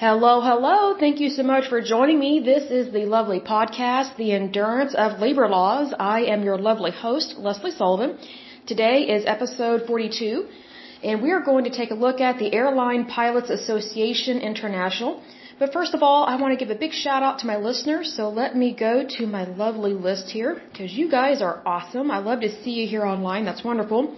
Hello, hello. Thank you so much for joining me. This is the lovely podcast, The Endurance of Labor Laws. I am your lovely host, Lesley Sullivan. Today is episode 42, and we are going to take a look at the Air Line Pilots Association International. But first of all, I want to give a big shout out to my listeners, so let me go to my lovely list here, because you guys are awesome. I love to see you here online. That's wonderful.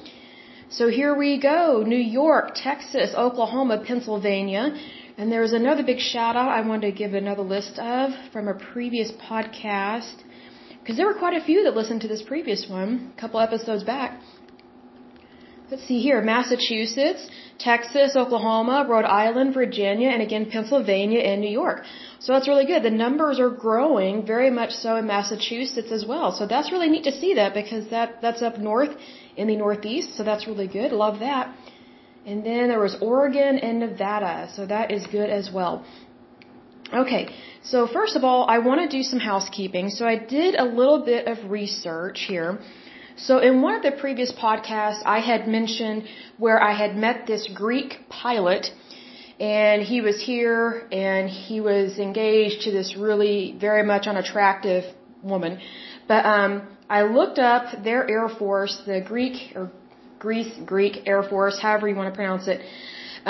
So here we go. New York, Texas, Oklahoma, Pennsylvania. And there's another big shout out I wanted to give another list of from a previous podcast. Because there were quite a few that listened to this previous one, a couple episodes back. Let's see here Massachusetts, Texas, Oklahoma, Rhode Island, Virginia, and again Pennsylvania and New York. So that's really good. The numbers are growing very much so in Massachusetts as well. So that's really neat to see that because that, that's up north in the Northeast. So that's really good. Love that. And then there was Oregon and Nevada. So that is good as well. Okay. So first of all, I want to do some housekeeping. So I did a little bit of research here. So in one of the previous podcasts, I had mentioned where I had met this Greek pilot and he was here and he was engaged to this really very much unattractive woman. But um I looked up their Air Force, the Greek or Greece Greek Air Force, however you want to pronounce it.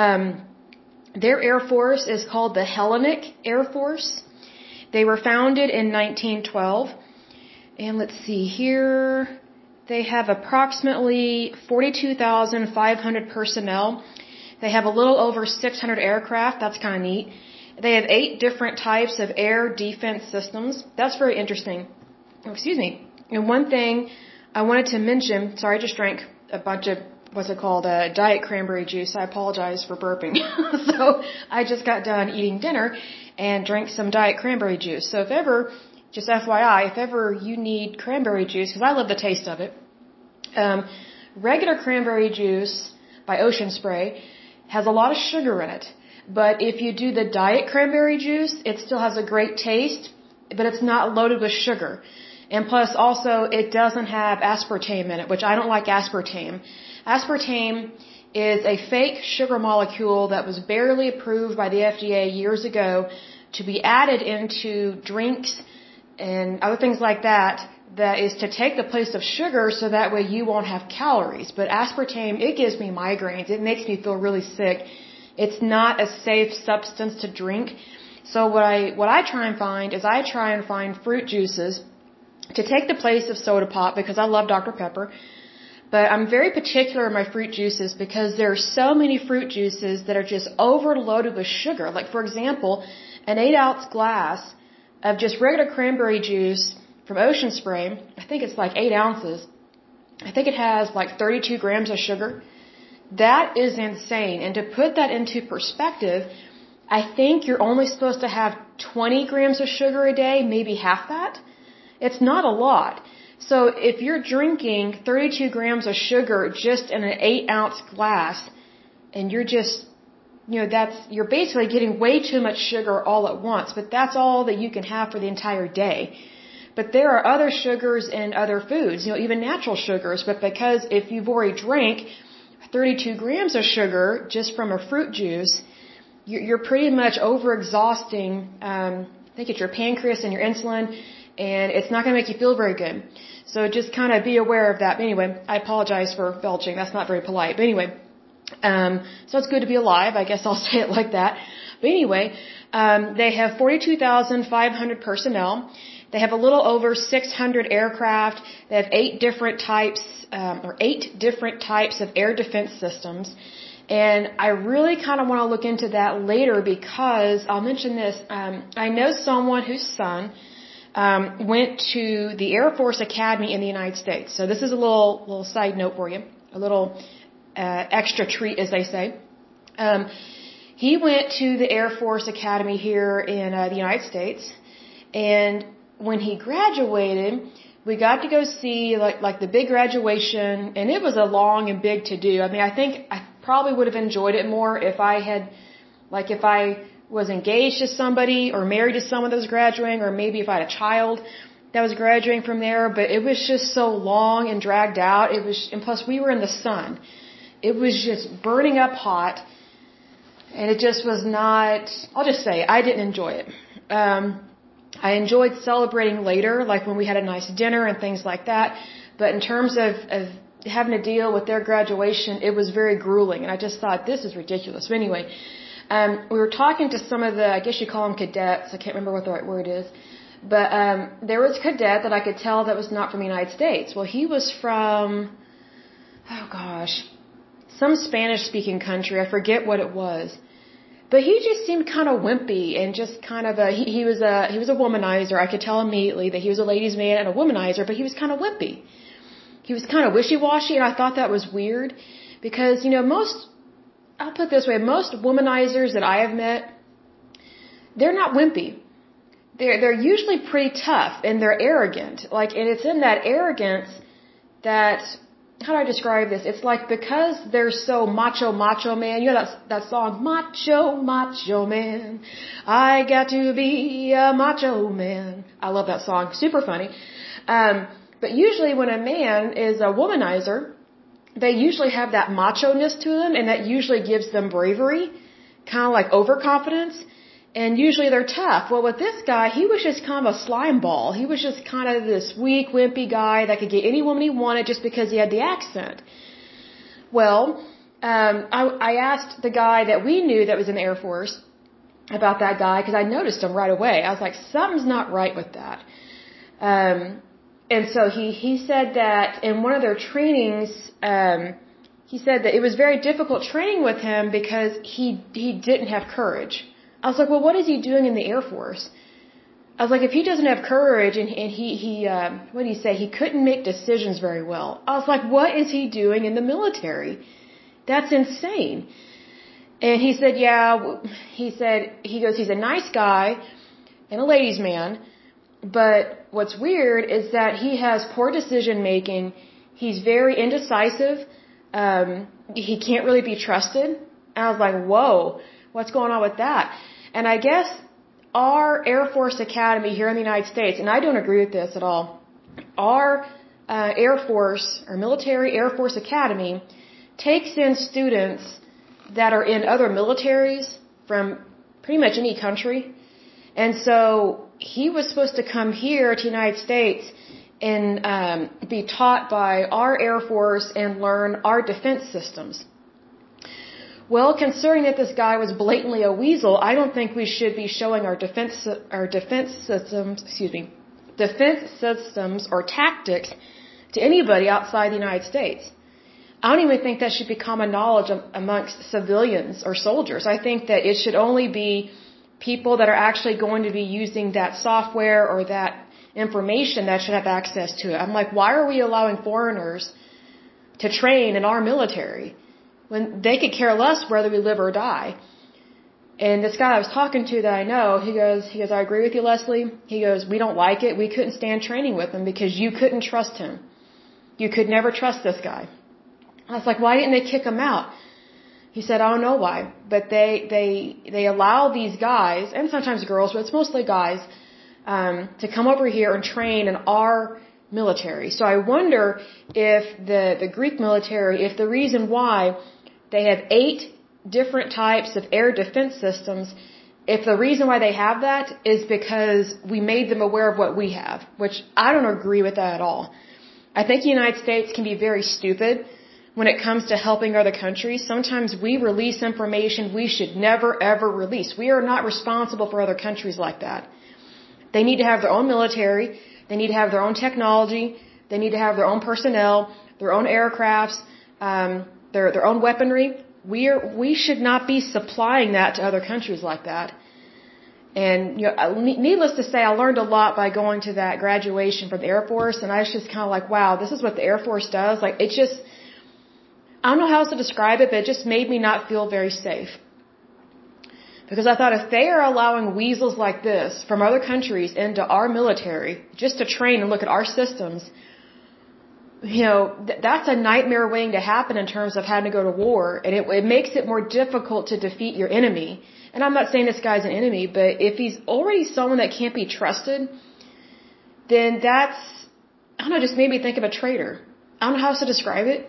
Um their Air Force is called the Hellenic Air Force. They were founded in 1912. And let's see here. They have approximately 42,500 personnel. They have a little over 600 aircraft. That's kind of neat. They have eight different types of air defense systems. That's very interesting. Excuse me. And one thing I wanted to mention, sorry, I just drank a bunch of, what's it called, uh, diet cranberry juice. I apologize for burping. so I just got done eating dinner and drank some diet cranberry juice. So if ever just FYI, if ever you need cranberry juice, because I love the taste of it, um, regular cranberry juice by Ocean Spray has a lot of sugar in it. But if you do the diet cranberry juice, it still has a great taste, but it's not loaded with sugar. And plus also it doesn't have aspartame in it, which I don't like aspartame. Aspartame is a fake sugar molecule that was barely approved by the FDA years ago to be added into drinks and other things like that that is to take the place of sugar so that way you won't have calories. But aspartame, it gives me migraines. It makes me feel really sick. It's not a safe substance to drink. So what I, what I try and find is I try and find fruit juices to take the place of soda pop because I love Dr. Pepper. But I'm very particular in my fruit juices because there are so many fruit juices that are just overloaded with sugar. Like for example, an 8 ounce glass of just regular cranberry juice from Ocean Spray, I think it's like 8 ounces. I think it has like 32 grams of sugar. That is insane. And to put that into perspective, I think you're only supposed to have 20 grams of sugar a day, maybe half that. It's not a lot. So if you're drinking 32 grams of sugar just in an 8 ounce glass, and you're just you know, that's, you're basically getting way too much sugar all at once, but that's all that you can have for the entire day. But there are other sugars in other foods, you know, even natural sugars, but because if you've already drank 32 grams of sugar just from a fruit juice, you're pretty much over exhausting, um, I think it's your pancreas and your insulin, and it's not going to make you feel very good. So just kind of be aware of that. But anyway, I apologize for belching. That's not very polite. But anyway, um, so it's good to be alive. I guess I'll say it like that. But anyway, um, they have 42,500 personnel. They have a little over 600 aircraft. They have eight different types, um, or eight different types of air defense systems. And I really kind of want to look into that later because I'll mention this. Um, I know someone whose son um, went to the Air Force Academy in the United States. So this is a little little side note for you, a little uh, extra treat, as they say. Um, he went to the Air Force Academy here in uh, the United States, and when he graduated, we got to go see like like the big graduation, and it was a long and big to do. I mean, I think I probably would have enjoyed it more if I had, like, if I was engaged to somebody or married to someone that was graduating, or maybe if I had a child that was graduating from there. But it was just so long and dragged out. It was, and plus we were in the sun. It was just burning up hot. and it just was not, I'll just say, I didn't enjoy it. Um, I enjoyed celebrating later, like when we had a nice dinner and things like that. But in terms of, of having to deal with their graduation, it was very grueling. And I just thought, this is ridiculous. But anyway, um, we were talking to some of the, I guess you call them cadets. I can't remember what the right word is. But um, there was a cadet that I could tell that was not from the United States. Well, he was from, oh gosh, some Spanish speaking country. I forget what it was. But he just seemed kind of wimpy and just kind of a he, he was a he was a womanizer. I could tell immediately that he was a ladies' man and a womanizer, but he was kind of wimpy. He was kind of wishy-washy, and I thought that was weird because you know most I'll put this way most womanizers that I have met they're not wimpy. They're they're usually pretty tough and they're arrogant. Like and it's in that arrogance that how do I describe this? It's like because they're so macho, macho man. You know that that song, Macho, Macho Man. I got to be a macho man. I love that song. Super funny. Um, but usually when a man is a womanizer, they usually have that macho ness to them, and that usually gives them bravery, kind of like overconfidence and usually they're tough. Well, with this guy, he was just kind of a slime ball. He was just kind of this weak, wimpy guy that could get any woman he wanted just because he had the accent. Well, um, I, I asked the guy that we knew that was in the Air Force about that guy because I noticed him right away. I was like, something's not right with that. Um, and so he he said that in one of their trainings, um, he said that it was very difficult training with him because he he didn't have courage. I was like, well, what is he doing in the Air Force? I was like, if he doesn't have courage and, and he, he, uh, what did he say? He couldn't make decisions very well. I was like, what is he doing in the military? That's insane. And he said, yeah, he said, he goes, he's a nice guy and a ladies man, but what's weird is that he has poor decision making. He's very indecisive. Um, he can't really be trusted. And I was like, whoa, what's going on with that? And I guess our Air Force Academy here in the United States, and I don't agree with this at all, our uh, Air Force or Military Air Force Academy takes in students that are in other militaries from pretty much any country. And so he was supposed to come here to the United States and um, be taught by our Air Force and learn our defense systems. Well, considering that this guy was blatantly a weasel, I don't think we should be showing our defense our defense systems, excuse me, defense systems or tactics to anybody outside the United States. I don't even think that should be common knowledge amongst civilians or soldiers. I think that it should only be people that are actually going to be using that software or that information that should have access to it. I'm like, why are we allowing foreigners to train in our military? when they could care less whether we live or die. And this guy I was talking to that I know, he goes, he goes, I agree with you, Lesley. He goes, we don't like it. We couldn't stand training with him because you couldn't trust him. You could never trust this guy. I was like, why didn't they kick him out? He said, I don't know why, but they they they allow these guys and sometimes girls, but it's mostly guys, um, to come over here and train in our military. So I wonder if the the Greek military, if the reason why they have eight different types of air defense systems. If the reason why they have that is because we made them aware of what we have, which I don't agree with that at all. I think the United States can be very stupid when it comes to helping other countries. Sometimes we release information we should never ever release. We are not responsible for other countries like that. They need to have their own military. They need to have their own technology. They need to have their own personnel, their own aircrafts. Um, their their own weaponry. We are we should not be supplying that to other countries like that. And you know, uh, needless to say, I learned a lot by going to that graduation from the Air Force, and I was just kind of like, wow, this is what the Air Force does. Like it just, I don't know how else to describe it, but it just made me not feel very safe. Because I thought if they are allowing weasels like this from other countries into our military just to train and look at our systems, you know, th- that's a nightmare waiting to happen in terms of having to go to war, and it, it makes it more difficult to defeat your enemy. And I'm not saying this guy's an enemy, but if he's already someone that can't be trusted, then that's, I don't know, just made me think of a traitor. I don't know how else to describe it.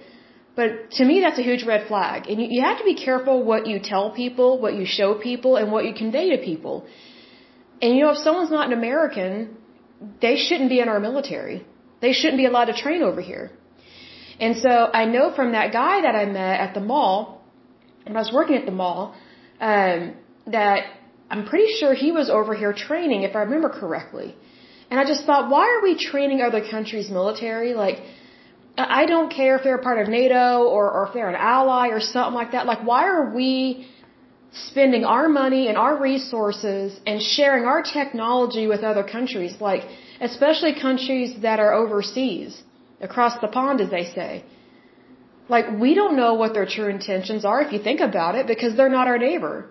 But to me, that's a huge red flag. And you, you have to be careful what you tell people, what you show people, and what you convey to people. And you know, if someone's not an American, they shouldn't be in our military. They shouldn't be allowed to train over here. And so I know from that guy that I met at the mall, when I was working at the mall, um, that I'm pretty sure he was over here training, if I remember correctly. And I just thought, why are we training other countries' military? Like, I don't care if they're a part of NATO or, or if they're an ally or something like that. Like, why are we spending our money and our resources and sharing our technology with other countries? Like, especially countries that are overseas, across the pond, as they say. Like, we don't know what their true intentions are if you think about it because they're not our neighbor.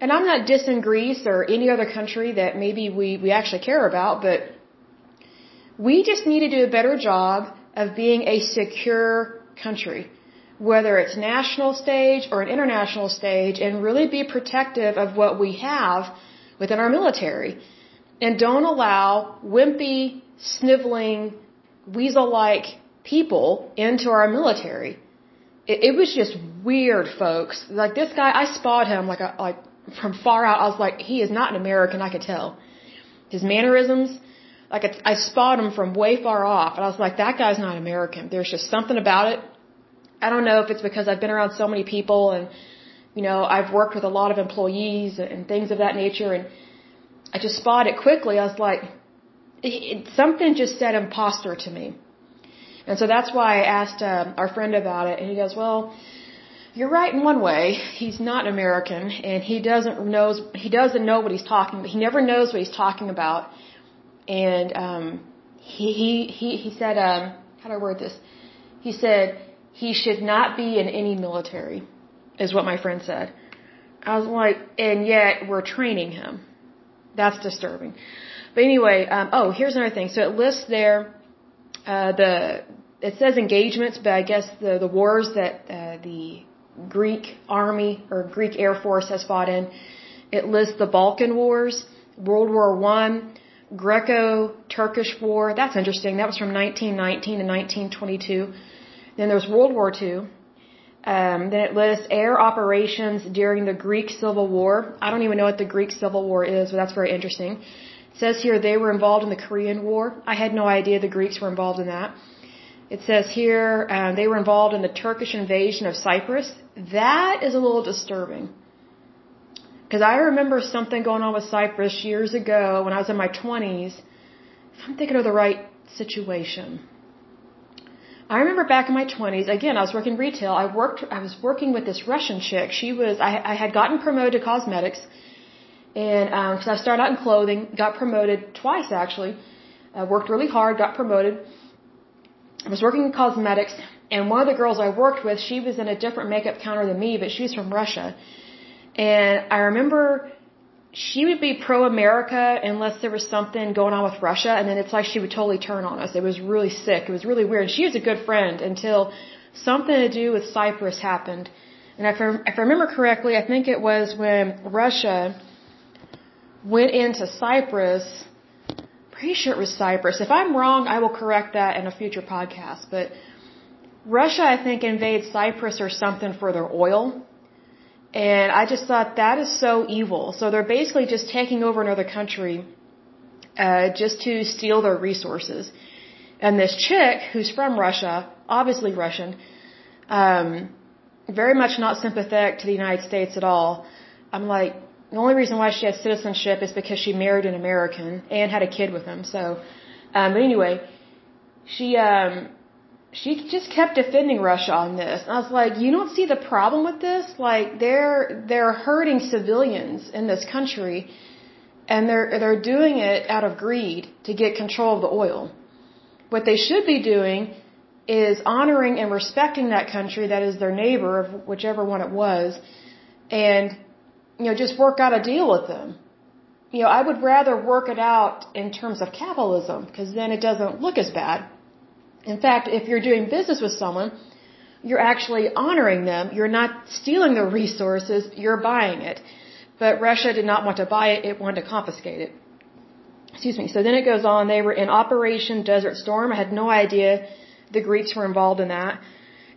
And I'm not dissing Greece or any other country that maybe we, we actually care about, but we just need to do a better job of being a secure country, whether it's national stage or an international stage, and really be protective of what we have within our military. And don't allow wimpy, sniveling, weasel-like people into our military. It, it was just weird, folks. Like this guy, I spotted him like a, like from far out. I was like, he is not an American. I could tell. His mannerisms, like I spotted him from way far off, and I was like, that guy's not American. There's just something about it. I don't know if it's because I've been around so many people, and you know, I've worked with a lot of employees and things of that nature, and I just spotted it quickly. I was like, it, something just said imposter to me, and so that's why I asked uh, our friend about it, and he goes, well. You're right in one way. He's not American, and he doesn't knows he doesn't know what he's talking. He never knows what he's talking about and um, he he he said, um, how do I word this? He said he should not be in any military, is what my friend said. I was like, and yet we're training him. That's disturbing. But anyway, um, oh, here's another thing. So it lists there uh, the it says engagements, but I guess the the wars that uh, the Greek army or Greek Air Force has fought in. It lists the Balkan Wars, World War One, Greco-Turkish War. That's interesting. That was from 1919 to 1922. Then there's World War II. Um, then it lists air operations during the Greek Civil War. I don't even know what the Greek Civil War is, but that's very interesting. It says here they were involved in the Korean War. I had no idea the Greeks were involved in that. It says here um, they were involved in the Turkish invasion of Cyprus. That is a little disturbing. Because I remember something going on with Cyprus years ago when I was in my 20s. If I'm thinking of the right situation. I remember back in my 20s, again, I was working retail. I worked, I was working with this Russian chick. She was, I, I had gotten promoted to cosmetics. And, um, cause I started out in clothing, got promoted twice actually. I worked really hard, got promoted. I was working in cosmetics. And one of the girls I worked with, she was in a different makeup counter than me, but she's from Russia. And I remember she would be pro America unless there was something going on with Russia, and then it's like she would totally turn on us. It was really sick. It was really weird. She was a good friend until something to do with Cyprus happened. And if I, if I remember correctly, I think it was when Russia went into Cyprus. Pretty sure it was Cyprus. If I'm wrong, I will correct that in a future podcast. But Russia, I think, invaded Cyprus or something for their oil and I just thought that is so evil. So they're basically just taking over another country uh, just to steal their resources. And this chick, who's from Russia, obviously Russian, um, very much not sympathetic to the United States at all. I'm like, the only reason why she has citizenship is because she married an American and had a kid with him. So, um, but anyway, she um, she just kept defending Russia on this. And I was like, you don't see the problem with this? Like they're they're hurting civilians in this country and they're they're doing it out of greed to get control of the oil. What they should be doing is honoring and respecting that country that is their neighbor of whichever one it was and you know just work out a deal with them. You know, I would rather work it out in terms of capitalism because then it doesn't look as bad in fact, if you're doing business with someone, you're actually honoring them. You're not stealing their resources, you're buying it. But Russia did not want to buy it, it wanted to confiscate it. Excuse me. So then it goes on. They were in Operation Desert Storm. I had no idea the Greeks were involved in that.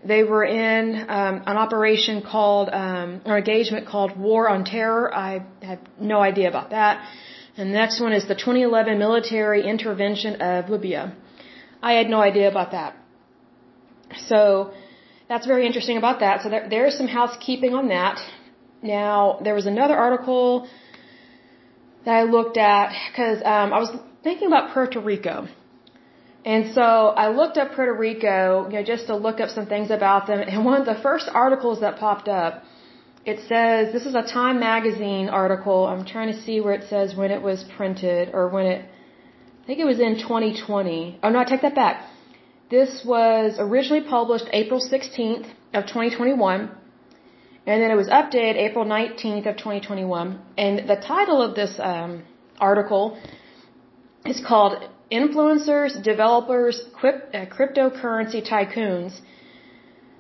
They were in um, an operation called, um, or engagement called War on Terror. I have no idea about that. And the next one is the 2011 military intervention of Libya. I had no idea about that. So that's very interesting about that. So there, there's some housekeeping on that. Now, there was another article that I looked at because um, I was thinking about Puerto Rico. And so I looked up Puerto Rico, you know, just to look up some things about them. And one of the first articles that popped up, it says, this is a Time Magazine article. I'm trying to see where it says when it was printed or when it, I think it was in 2020. Oh no, I take that back. This was originally published April 16th of 2021. And then it was updated April 19th of 2021. And the title of this um, article is called Influencers, Developers, uh, Cryptocurrency Tycoons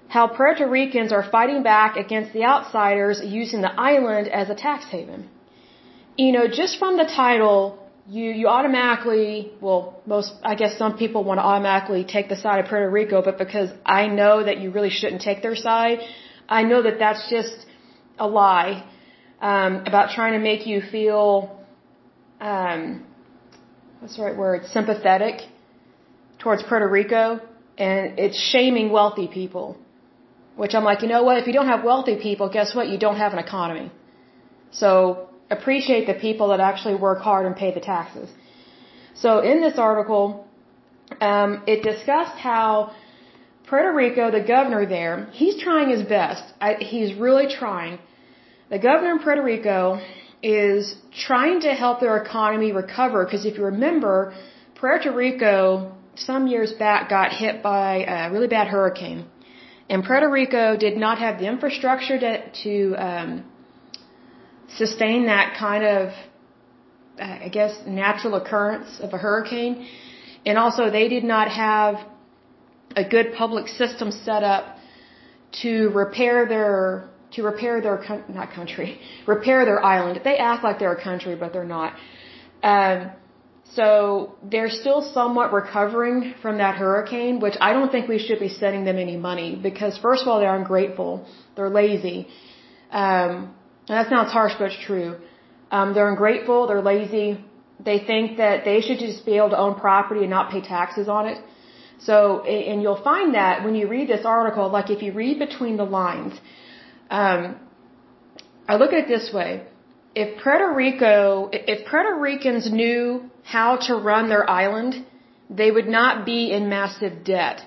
How Puerto Ricans Are Fighting Back Against the Outsiders Using the Island as a Tax Haven. You know, just from the title, you, you automatically, well, most, I guess some people want to automatically take the side of Puerto Rico, but because I know that you really shouldn't take their side, I know that that's just a lie um, about trying to make you feel um, what's the right word sympathetic towards Puerto Rico, and it's shaming wealthy people. Which I'm like, you know what? If you don't have wealthy people, guess what? You don't have an economy. So appreciate the people that actually work hard and pay the taxes. So in this article, um, it discussed how Puerto Rico, the governor there, he's trying his best. I, he's really trying. The governor in Puerto Rico is trying to help their economy recover because if you remember, Puerto Rico some years back got hit by a really bad hurricane. And Puerto Rico did not have the infrastructure to, to um, sustain that kind of, I guess, natural occurrence of a hurricane. And also, they did not have a good public system set up to repair their to repair their not country repair their island. They act like they're a country, but they're not. Um, so they're still somewhat recovering from that hurricane, which I don't think we should be sending them any money because first of all they're ungrateful, they're lazy. Um, and that sounds harsh, but it's true. Um, they're ungrateful, they're lazy. They think that they should just be able to own property and not pay taxes on it. So, and you'll find that when you read this article, like if you read between the lines, um, I look at it this way. If Puerto Rico, if Puerto Ricans knew how to run their island, they would not be in massive debt.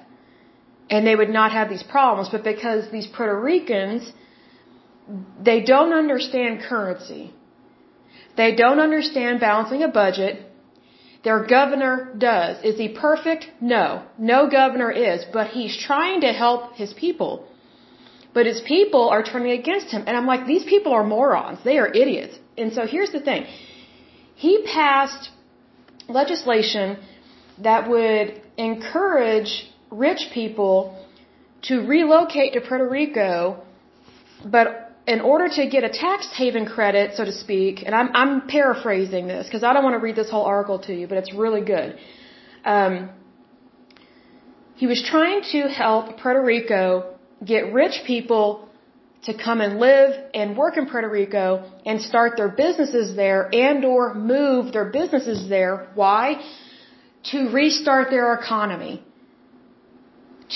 And they would not have these problems. But because these Puerto Ricans, they don't understand currency. They don't understand balancing a budget their governor does. Is he perfect? No. No governor is, but he's trying to help his people. But his people are turning against him. And I'm like, these people are morons. They are idiots. And so here's the thing. He passed legislation that would encourage rich people to relocate to Puerto Rico, but in order to get a tax haven credit, so to speak, and I'm, I'm paraphrasing this because I don't want to read this whole article to you, but it's really good. Um, he was trying to help Puerto Rico get rich people to come and live and work in Puerto Rico and start their businesses there and or move their businesses there. Why? To restart their economy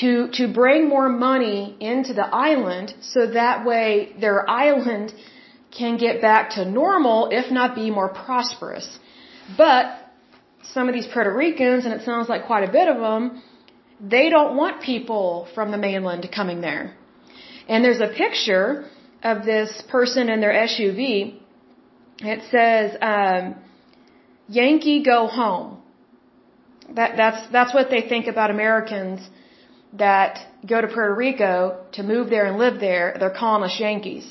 to, to bring more money into the island so that way their island can get back to normal, if not be more prosperous. But some of these Puerto Ricans, and it sounds like quite a bit of them, they don't want people from the mainland coming there. And there's a picture of this person in their SUV. It says, um, Yankee go home. That, that's, that's what they think about Americans that go to Puerto Rico to move there and live there, they're calling us Yankees.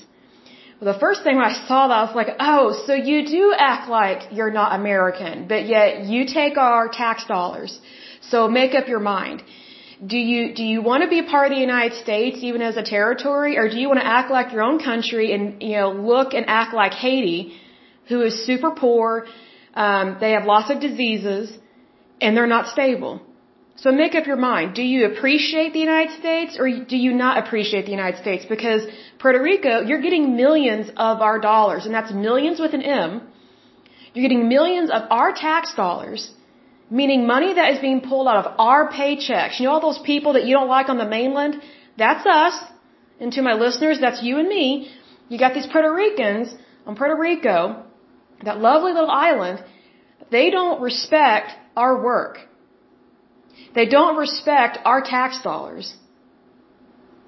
Well, the first thing when I saw that, I was like, oh, so you do act like you're not American, but yet you take our tax dollars. So make up your mind. Do you, do you want to be a part of the United States even as a territory, or do you want to act like your own country and, you know, look and act like Haiti, who is super poor, um, they have lots of diseases, and they're not stable? So make up your mind. Do you appreciate the United States or do you not appreciate the United States? Because Puerto Rico, you're getting millions of our dollars, and that's millions with an M. You're getting millions of our tax dollars, meaning money that is being pulled out of our paychecks. You know all those people that you don't like on the mainland? That's us. And to my listeners, that's you and me. You got these Puerto Ricans on Puerto Rico, that lovely little island, they don't respect our work. They don't respect our tax dollars.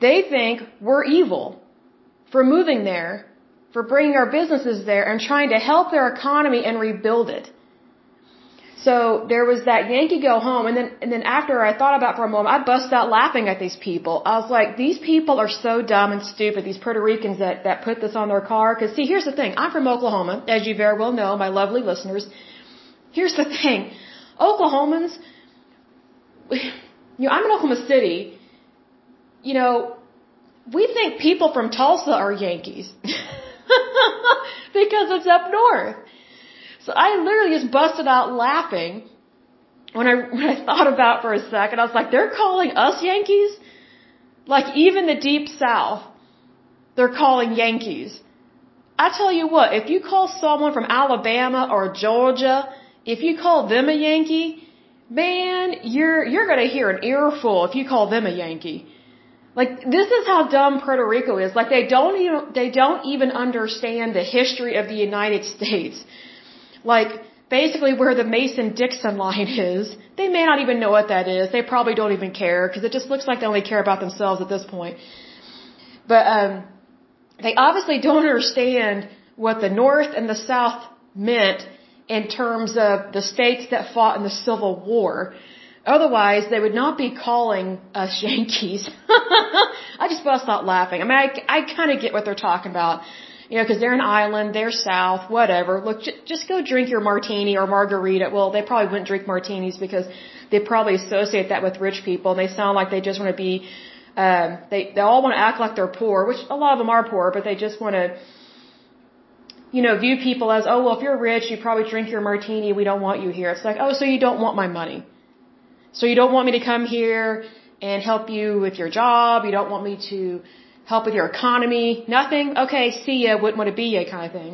They think we're evil for moving there, for bringing our businesses there and trying to help their economy and rebuild it. So there was that Yankee go home, and then and then after I thought about it for a moment, I bust out laughing at these people. I was like, these people are so dumb and stupid. These Puerto Ricans that that put this on their car. Because see, here's the thing. I'm from Oklahoma, as you very well know, my lovely listeners. Here's the thing, Oklahomans. You know, I'm in Oklahoma City. You know, we think people from Tulsa are Yankees because it's up north. So I literally just busted out laughing when I when I thought about for a second. I was like, they're calling us Yankees? Like even the deep south, they're calling Yankees. I tell you what, if you call someone from Alabama or Georgia, if you call them a Yankee, man, you're you're gonna hear an earful if you call them a Yankee. Like this is how dumb Puerto Rico is. Like they don't even they don't even understand the history of the United States. Like basically where the Mason-Dixon line is, they may not even know what that is. They probably don't even care because it just looks like they only care about themselves at this point. But um they obviously don't understand what the North and the South meant in terms of the states that fought in the Civil War. Otherwise, they would not be calling us Yankees. I just bust out laughing. I mean, I, I kind of get what they're talking about you know, because they're an island, they're south, whatever. Look, j- just go drink your martini or margarita. Well, they probably wouldn't drink martinis because they probably associate that with rich people, and they sound like they just want to be. Um, they they all want to act like they're poor, which a lot of them are poor, but they just want to. You know, view people as, oh well, if you're rich, you probably drink your martini. We don't want you here. It's like, oh, so you don't want my money. So you don't want me to come here and help you with your job. You don't want me to help with your economy, nothing, okay, see ya, wouldn't want to be ya kind of thing.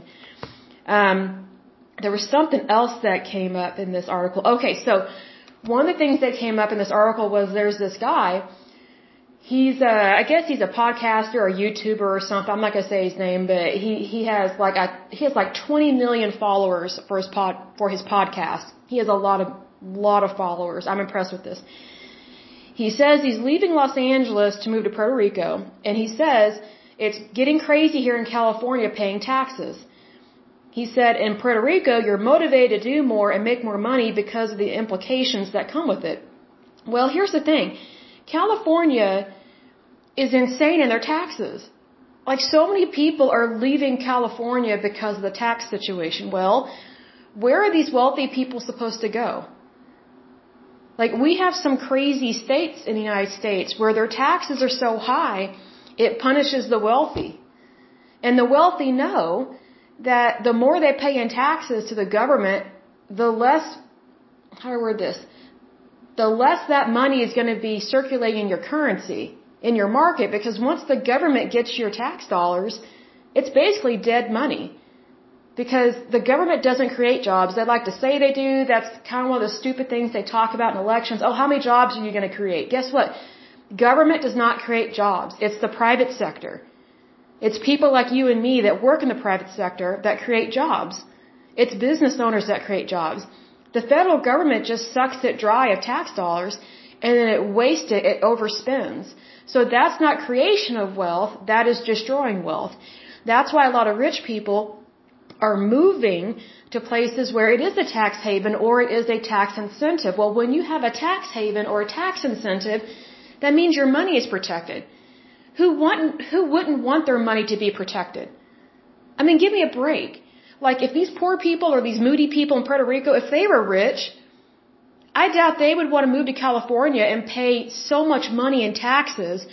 Um, there was something else that came up in this article. Okay, so one of the things that came up in this article was there's this guy. He's a, I guess he's a podcaster or a YouTuber or something. I'm not gonna say his name, but he he has like a, he has like 20 million followers for his pod for his podcast. He has a lot of lot of followers. I'm impressed with this. He says he's leaving Los Angeles to move to Puerto Rico, and he says it's getting crazy here in California paying taxes. He said in Puerto Rico, you're motivated to do more and make more money because of the implications that come with it. Well, here's the thing. California is insane in their taxes. Like so many people are leaving California because of the tax situation. Well, where are these wealthy people supposed to go? Like we have some crazy states in the United States where their taxes are so high, it punishes the wealthy. And the wealthy know that the more they pay in taxes to the government, the less, how do I word this? The less that money is going to be circulating in your currency, in your market, because once the government gets your tax dollars, it's basically dead money because the government doesn't create jobs. They like to say they do. That's kind of one of the stupid things they talk about in elections. Oh, how many jobs are you going to create? Guess what? Government does not create jobs. It's the private sector. It's people like you and me that work in the private sector that create jobs. It's business owners that create jobs. The federal government just sucks it dry of tax dollars and then it wastes it, it overspends. So that's not creation of wealth, that is destroying wealth. That's why a lot of rich people are moving to places where it is a tax haven or it is a tax incentive. Well, when you have a tax haven or a tax incentive, that means your money is protected. Who want, who wouldn't want their money to be protected? I mean, give me a break. Like if these poor people or these moody people in Puerto Rico, if they were rich, I doubt they would want to move to California and pay so much money in taxes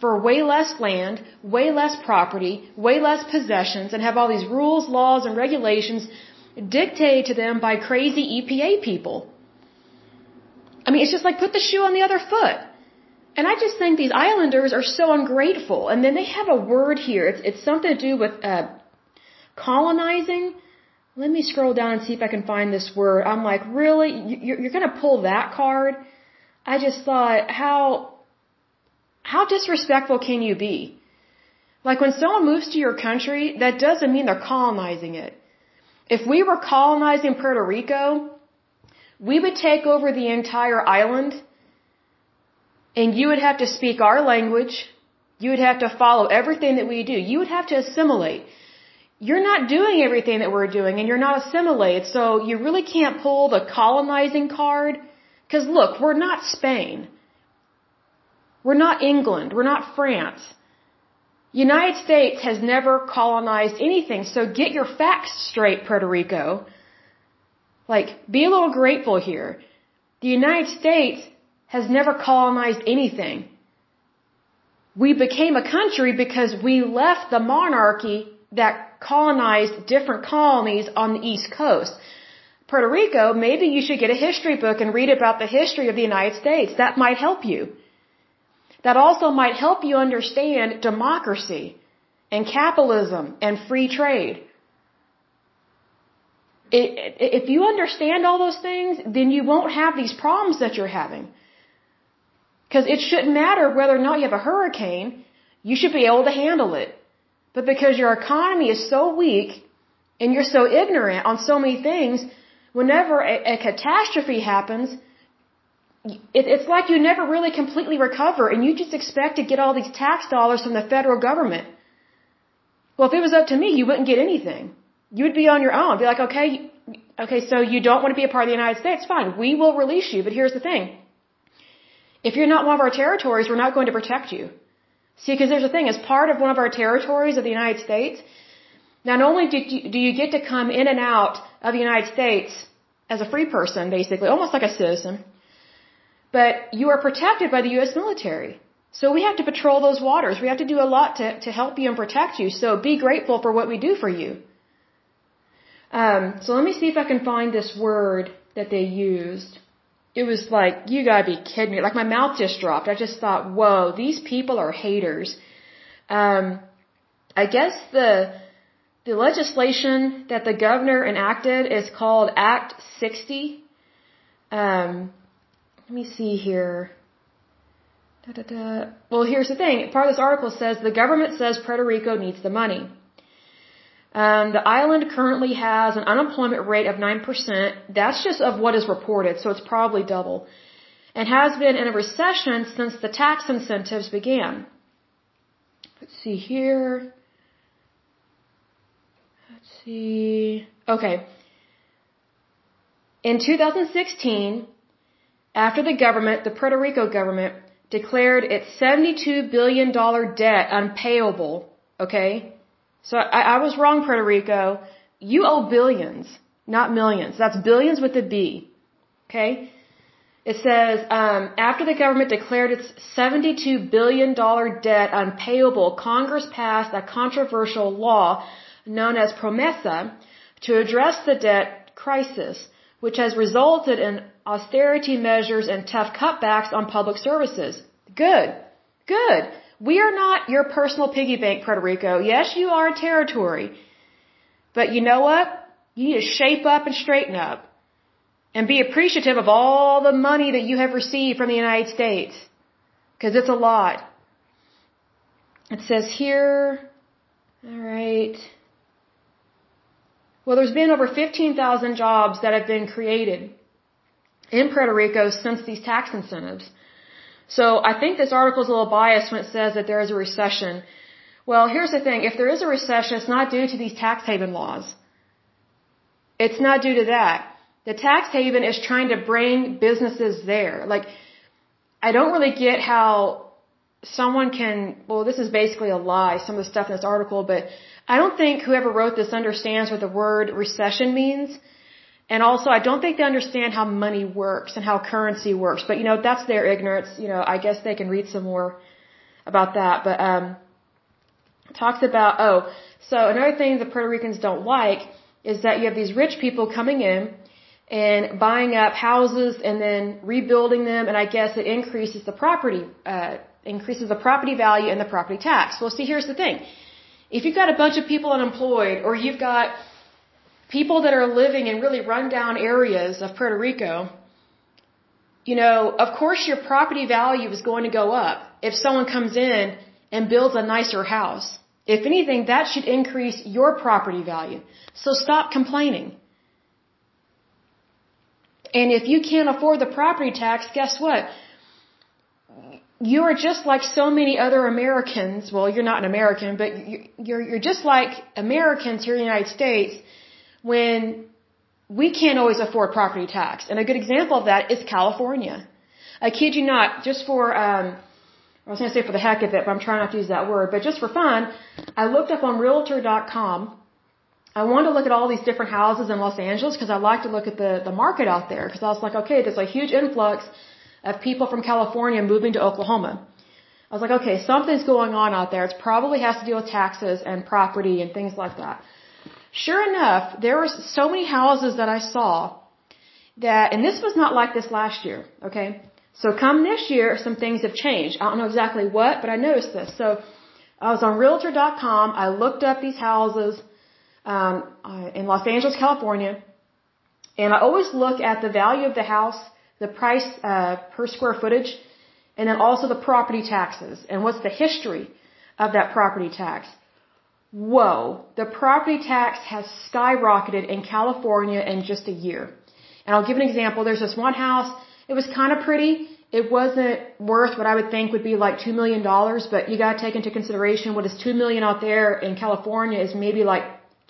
for way less land, way less property, way less possessions, and have all these rules, laws, and regulations dictated to them by crazy EPA people. I mean, it's just like put the shoe on the other foot. And I just think these islanders are so ungrateful. And then they have a word here. It's, it's something to do with uh, colonizing. Let me scroll down and see if I can find this word. I'm like, really? You're, going to pull that card? I just thought, how, how disrespectful can you be? Like when someone moves to your country, that doesn't mean they're colonizing it. If we were colonizing Puerto Rico, we would take over the entire island and you would have to speak our language. You would have to follow everything that we do. You would have to assimilate. You're not doing everything that we're doing and you're not assimilated. So you really can't pull the colonizing card. Cause look, we're not Spain. We're not England. We're not France. United States has never colonized anything. So get your facts straight, Puerto Rico. Like, be a little grateful here. The United States has never colonized anything. We became a country because we left the monarchy that colonized different colonies on the East Coast. Puerto Rico, maybe you should get a history book and read about the history of the United States. That might help you. That also might help you understand democracy and capitalism and free trade if you understand all those things, then you won't have these problems that you're having. Because it shouldn't matter whether or not you have a hurricane, you should be able to handle it. But because your economy is so weak and you're so ignorant on so many things, whenever a, a catastrophe happens, it, it's like you never really completely recover and you just expect to get all these tax dollars from the federal government. Well, if it was up to me, you wouldn't get anything. You would be on your own. Be like, okay, okay, so you don't want to be a part of the United States? Fine, we will release you. But here's the thing. If you're not one of our territories, we're not going to protect you. See, because there's a thing. As part of one of our territories of the United States, not only do you, do you get to come in and out of the United States as a free person, basically, almost like a citizen, but you are protected by the U.S. military. So we have to patrol those waters. We have to do a lot to, to help you and protect you. So be grateful for what we do for you. Um, so let me see if I can find this word that they used. It was like, you gotta be kidding me. Like my mouth just dropped. I just thought, whoa, these people are haters. Um, I guess the, the legislation that the governor enacted is called Act 60. Um, let me see here. Da, da, da. Well, here's the thing. Part of this article says the government says Puerto Rico needs the money. Um, the island currently has an unemployment rate of 9%. That's just of what is reported, so it's probably double. And has been in a recession since the tax incentives began. Let's see here. Let's see. Okay. In 2016, after the government, the Puerto Rico government, declared its $72 billion debt unpayable, okay? So I, I was wrong, Puerto Rico. You owe billions, not millions. That's billions with a B. Okay? It says, um, after the government declared its $72 billion debt unpayable, Congress passed a controversial law known as PROMESA to address the debt crisis, which has resulted in austerity measures and tough cutbacks on public services. Good. Good. We are not your personal piggy bank, Puerto Rico. Yes, you are a territory. But you know what? You need to shape up and straighten up. And be appreciative of all the money that you have received from the United States. Because it's a lot. It says here, alright. Well, there's been over 15,000 jobs that have been created in Puerto Rico since these tax incentives. So I think this article is a little biased when it says that there is a recession. Well, here's the thing. If there is a recession, it's not due to these tax haven laws. It's not due to that. The tax haven is trying to bring businesses there. Like, I don't really get how someone can, well, this is basically a lie, some of the stuff in this article, but I don't think whoever wrote this understands what the word recession means. And also, I don't think they understand how money works and how currency works. But, you know, that's their ignorance. You know, I guess they can read some more about that. But, um, talks about, oh, so another thing the Puerto Ricans don't like is that you have these rich people coming in and buying up houses and then rebuilding them, and I guess it increases the property, uh, increases the property value and the property tax. Well, see, here's the thing. If you've got a bunch of people unemployed, or you've got people that are living in really rundown areas of Puerto Rico, you know, of course your property value is going to go up if someone comes in and builds a nicer house. If anything, that should increase your property value. So stop complaining. And if you can't afford the property tax, guess what? You are just like so many other Americans. Well, you're not an American, but you're, just like Americans here in the United States when we can't always afford property tax. And a good example of that is California. I kid you not, just for, um, I was going to say for the heck of it, but I'm trying not to use that word, but just for fun, I looked up on Realtor.com. I wanted to look at all these different houses in Los Angeles because I like to look at the, the market out there because I was like, okay, there's a huge influx of people from California moving to Oklahoma. I was like, okay, something's going on out there. It probably has to do with taxes and property and things like that. Sure enough, there were so many houses that I saw that, and this was not like this last year, okay? So come this year, some things have changed. I don't know exactly what, but I noticed this. So I was on Realtor.com. I looked up these houses um, uh, in Los Angeles, California, and I always look at the value of the house, the price uh, per square footage, and then also the property taxes and what's the history of that property tax whoa, the property tax has skyrocketed in California in just a year. And I'll give an example. There's this one house. It was kind of pretty. It wasn't worth what I would think would be like $2 million, but you gotta take into consideration what is 2 million out there in California is maybe like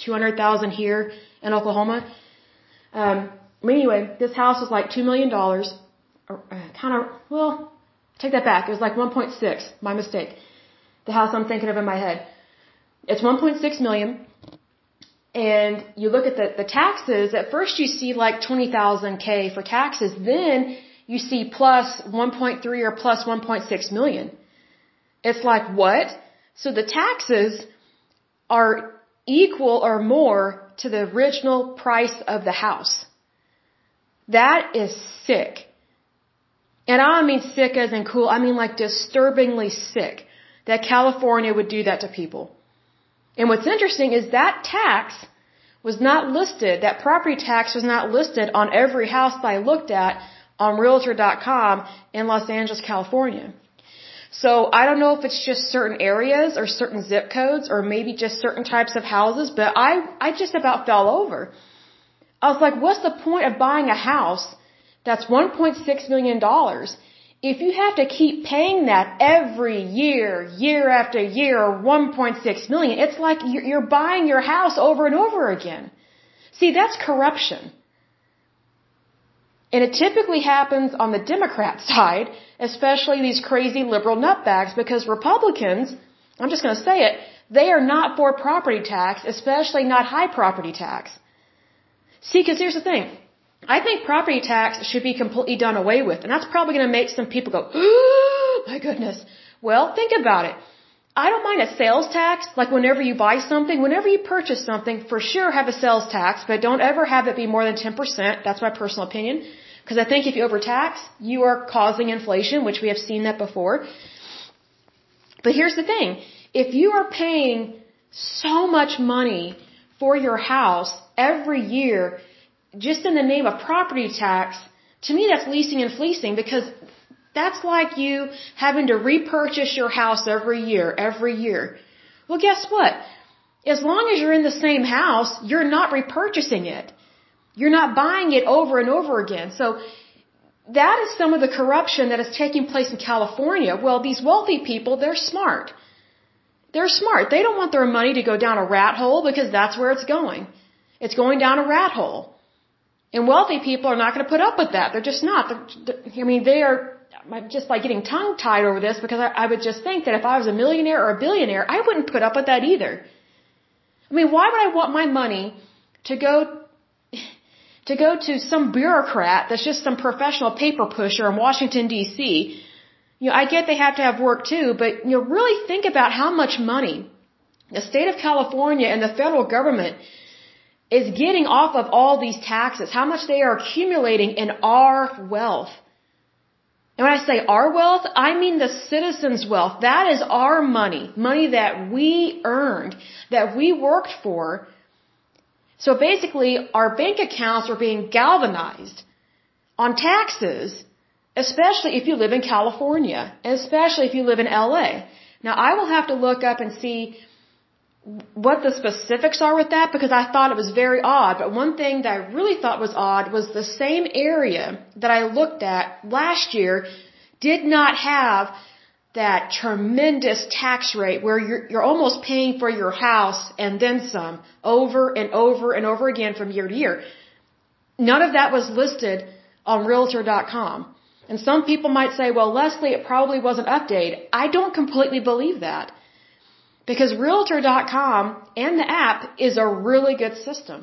200,000 here in Oklahoma. Um, anyway, this house was like $2 million. Uh, kind of, well, take that back. It was like 1.6. My mistake. The house I'm thinking of in my head. It's 1.6 million. And you look at the, the taxes, at first you see like 20,000 K for taxes, then you see plus 1.3 or plus 1.6 million. It's like what? So the taxes are equal or more to the original price of the house. That is sick. And I mean sick as in cool, I mean like disturbingly sick that California would do that to people. And what's interesting is that tax was not listed, that property tax was not listed on every house that I looked at on Realtor.com in Los Angeles, California. So I don't know if it's just certain areas or certain zip codes or maybe just certain types of houses, but I, I just about fell over. I was like, what's the point of buying a house that's $1.6 million if you have to keep paying that every year, year after year, 1.6 million, it's like you're buying your house over and over again. See, that's corruption. And it typically happens on the Democrat side, especially these crazy liberal nutbags, because Republicans, I'm just going to say it, they are not for property tax, especially not high property tax. See, because here's the thing. I think property tax should be completely done away with. And that's probably going to make some people go, oh, my goodness. Well, think about it. I don't mind a sales tax, like whenever you buy something, whenever you purchase something, for sure have a sales tax, but don't ever have it be more than 10%. That's my personal opinion. Because I think if you overtax, you are causing inflation, which we have seen that before. But here's the thing. If you are paying so much money for your house every year, just in the name of property tax, to me that's leasing and fleecing because that's like you having to repurchase your house every year, every year. Well, guess what? As long as you're in the same house, you're not repurchasing it. You're not buying it over and over again. So that is some of the corruption that is taking place in California. Well, these wealthy people, they're smart. They're smart. They don't want their money to go down a rat hole because that's where it's going. It's going down a rat hole. And wealthy people are not going to put up with that. They're just not. They're, I mean, they are just like getting tongue tied over this because I, I would just think that if I was a millionaire or a billionaire, I wouldn't put up with that either. I mean, why would I want my money to go to go to some bureaucrat that's just some professional paper pusher in Washington D.C. You know, I get they have to have work too, but you know, really think about how much money the state of California and the federal government is getting off of all these taxes, how much they are accumulating in our wealth. And when I say our wealth, I mean the citizens' wealth. That is our money, money that we earned, that we worked for. So basically, our bank accounts are being galvanized on taxes, especially if you live in California, especially if you live in LA. Now, I will have to look up and see what the specifics are with that because I thought it was very odd. But one thing that I really thought was odd was the same area that I looked at last year did not have that tremendous tax rate where you're, you're almost paying for your house and then some over and over and over again from year to year. None of that was listed on Realtor.com. And some people might say, well, Lesley, it probably wasn't updated. I don't completely believe that. Because Realtor.com and the app is a really good system.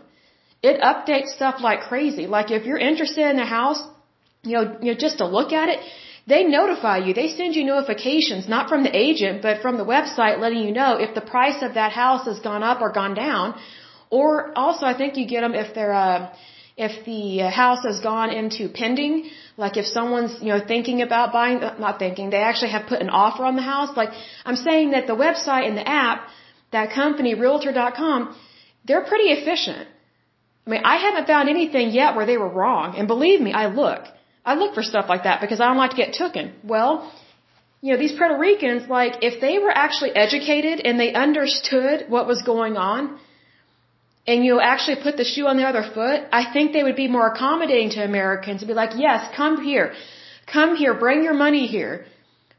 It updates stuff like crazy. Like if you're interested in a house, you know, you know, just to look at it, they notify you. They send you notifications, not from the agent, but from the website letting you know if the price of that house has gone up or gone down. Or also, I think you get them if they're, uh, if the house has gone into pending, like if someone's, you know, thinking about buying, uh, not thinking, they actually have put an offer on the house. Like I'm saying that the website and the app, that company, Realtor.com, they're pretty efficient. I mean, I haven't found anything yet where they were wrong. And believe me, I look. I look for stuff like that because I don't like to get tooken. Well, you know, these Puerto Ricans, like, if they were actually educated and they understood what was going on, and you actually put the shoe on the other foot, I think they would be more accommodating to Americans and be like, yes, come here. Come here, bring your money here.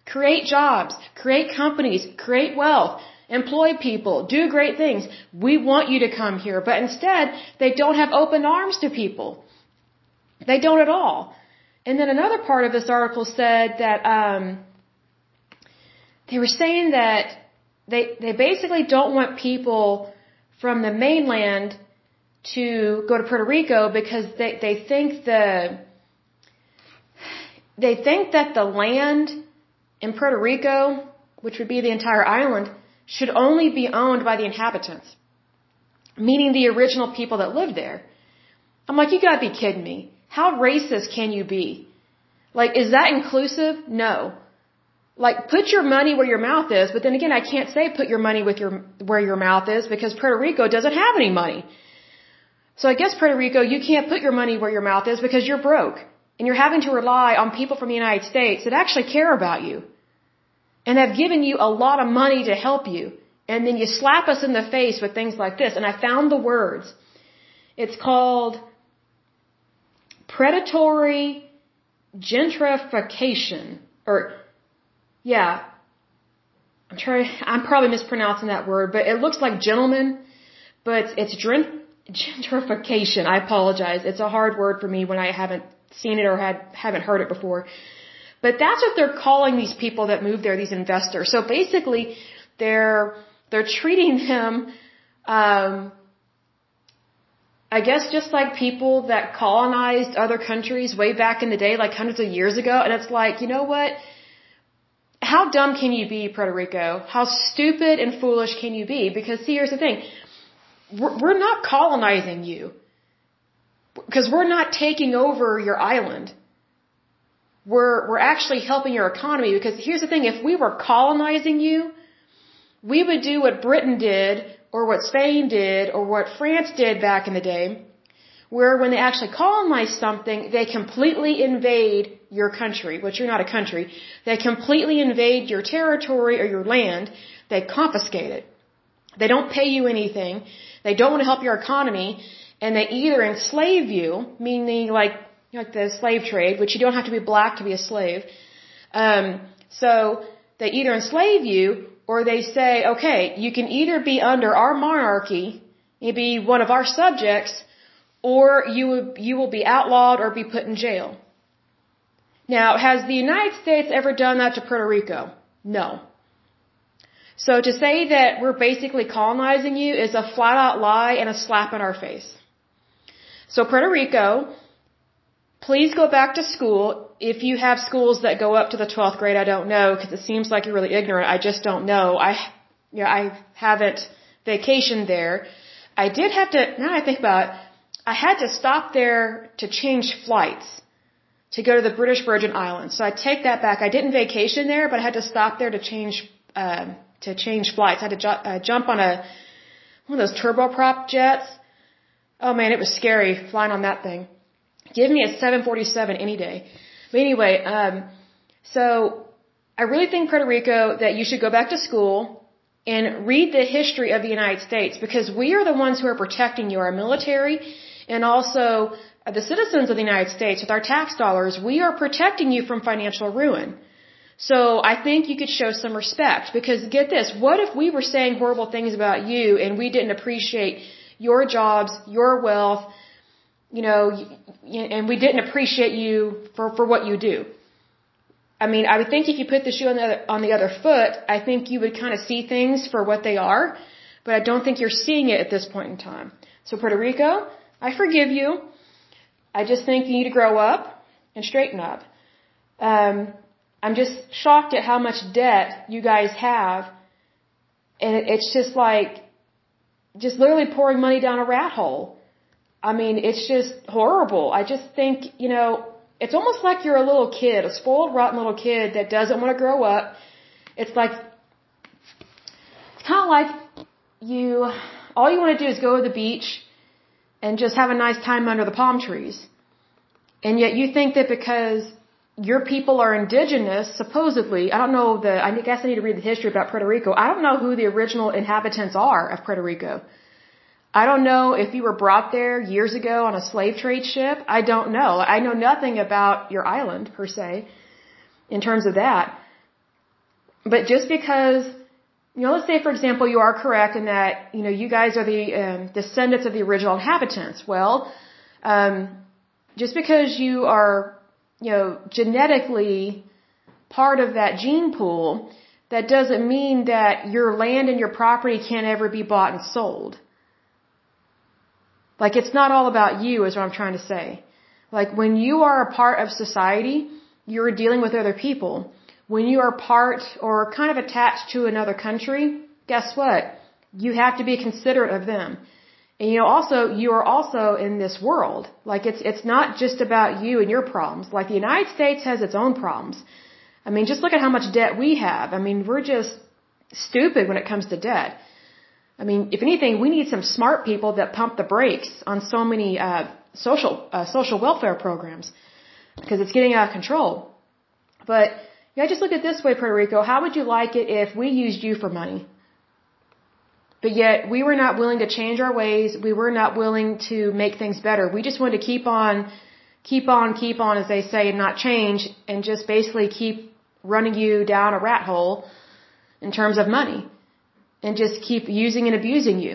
Create jobs, create companies, create wealth, employ people, do great things. We want you to come here. But instead, they don't have open arms to people. They don't at all. And then another part of this article said that um, they were saying that they they basically don't want people from the mainland to go to Puerto Rico because they, they think the they think that the land in Puerto Rico, which would be the entire island, should only be owned by the inhabitants, meaning the original people that live there. I'm like, you gotta be kidding me. How racist can you be? Like, is that inclusive? No like put your money where your mouth is, but then again, I can't say put your money with your where your mouth is because Puerto Rico doesn't have any money. So I guess Puerto Rico, you can't put your money where your mouth is because you're broke and you're having to rely on people from the United States that actually care about you and have given you a lot of money to help you. And then you slap us in the face with things like this. And I found the words. It's called predatory gentrification or yeah. I'm trying, I'm probably mispronouncing that word, but it looks like gentleman, but it's, gentrification. I apologize. It's a hard word for me when I haven't seen it or had, haven't heard it before. But that's what they're calling these people that move there, these investors. So basically, they're, they're treating them, um, I guess just like people that colonized other countries way back in the day, like hundreds of years ago. And it's like, you know what? How dumb can you be, Puerto Rico? How stupid and foolish can you be? Because see, here's the thing. We're, we're not colonizing you. Because we're not taking over your island. We're, we're actually helping your economy because here's the thing, if we were colonizing you, we would do what Britain did or what Spain did or what France did back in the day, where when they actually colonize something, they completely invade your country, which you're not a country, they completely invade your territory or your land, they confiscate it. They don't pay you anything, they don't want to help your economy, and they either enslave you, meaning like like the slave trade, which you don't have to be black to be a slave. Um, so they either enslave you or they say, okay, you can either be under our monarchy, you be one of our subjects, or you you will be outlawed or be put in jail. Now, has the United States ever done that to Puerto Rico? No. So to say that we're basically colonizing you is a flat out lie and a slap in our face. So Puerto Rico, please go back to school. If you have schools that go up to the 12th grade, I don't know because it seems like you're really ignorant. I just don't know. I, you know, I haven't vacationed there. I did have to, now I think about it, I had to stop there to change flights to go to the British Virgin Islands. So I take that back. I didn't vacation there, but I had to stop there to change, uh, to change flights. I had to ju- uh, jump on a, one of those turboprop jets. Oh man, it was scary flying on that thing. Give me a 747 any day. But anyway, um, so I really think Puerto Rico that you should go back to school and read the history of the United States because we are the ones who are protecting you, our military, and also the citizens of the United States with our tax dollars. We are protecting you from financial ruin. So I think you could show some respect because get this, what if we were saying horrible things about you and we didn't appreciate your jobs, your wealth, you know, and we didn't appreciate you for, for what you do. I mean, I would think if you put the shoe on the, other, on the other foot, I think you would kind of see things for what they are, but I don't think you're seeing it at this point in time. So Puerto Rico, I forgive you. I just think you need to grow up and straighten up. Um, I'm just shocked at how much debt you guys have, and it's just like, just literally pouring money down a rat hole. I mean, it's just horrible. I just think, you know, it's almost like you're a little kid, a spoiled, rotten little kid that doesn't want to grow up. It's like, it's kind of like you, all you want to do is go to the beach and just have a nice time under the palm trees. And yet you think that because your people are indigenous, supposedly, I don't know the, I guess I need to read the history about Puerto Rico. I don't know who the original inhabitants are of Puerto Rico. I don't know if you were brought there years ago on a slave trade ship. I don't know. I know nothing about your island per se in terms of that. But just because, you know, let's say for example you are correct in that, you know, you guys are the um, descendants of the original inhabitants. Well, um, just because you are, you know, genetically part of that gene pool, that doesn't mean that your land and your property can't ever be bought and sold. Like it's not all about you is what I'm trying to say. Like when you are a part of society, you're dealing with other people. When you are part or kind of attached to another country, guess what? You have to be considerate of them. And you know, also, you are also in this world. Like it's, it's not just about you and your problems. Like the United States has its own problems. I mean, just look at how much debt we have. I mean, we're just stupid when it comes to debt. I mean, if anything, we need some smart people that pump the brakes on so many uh, social uh, social welfare programs because it's getting out of control. But yeah, just look at this way, Puerto Rico. How would you like it if we used you for money? But yet we were not willing to change our ways. We were not willing to make things better. We just wanted to keep on, keep on, keep on, as they say, and not change, and just basically keep running you down a rat hole in terms of money and just keep using and abusing you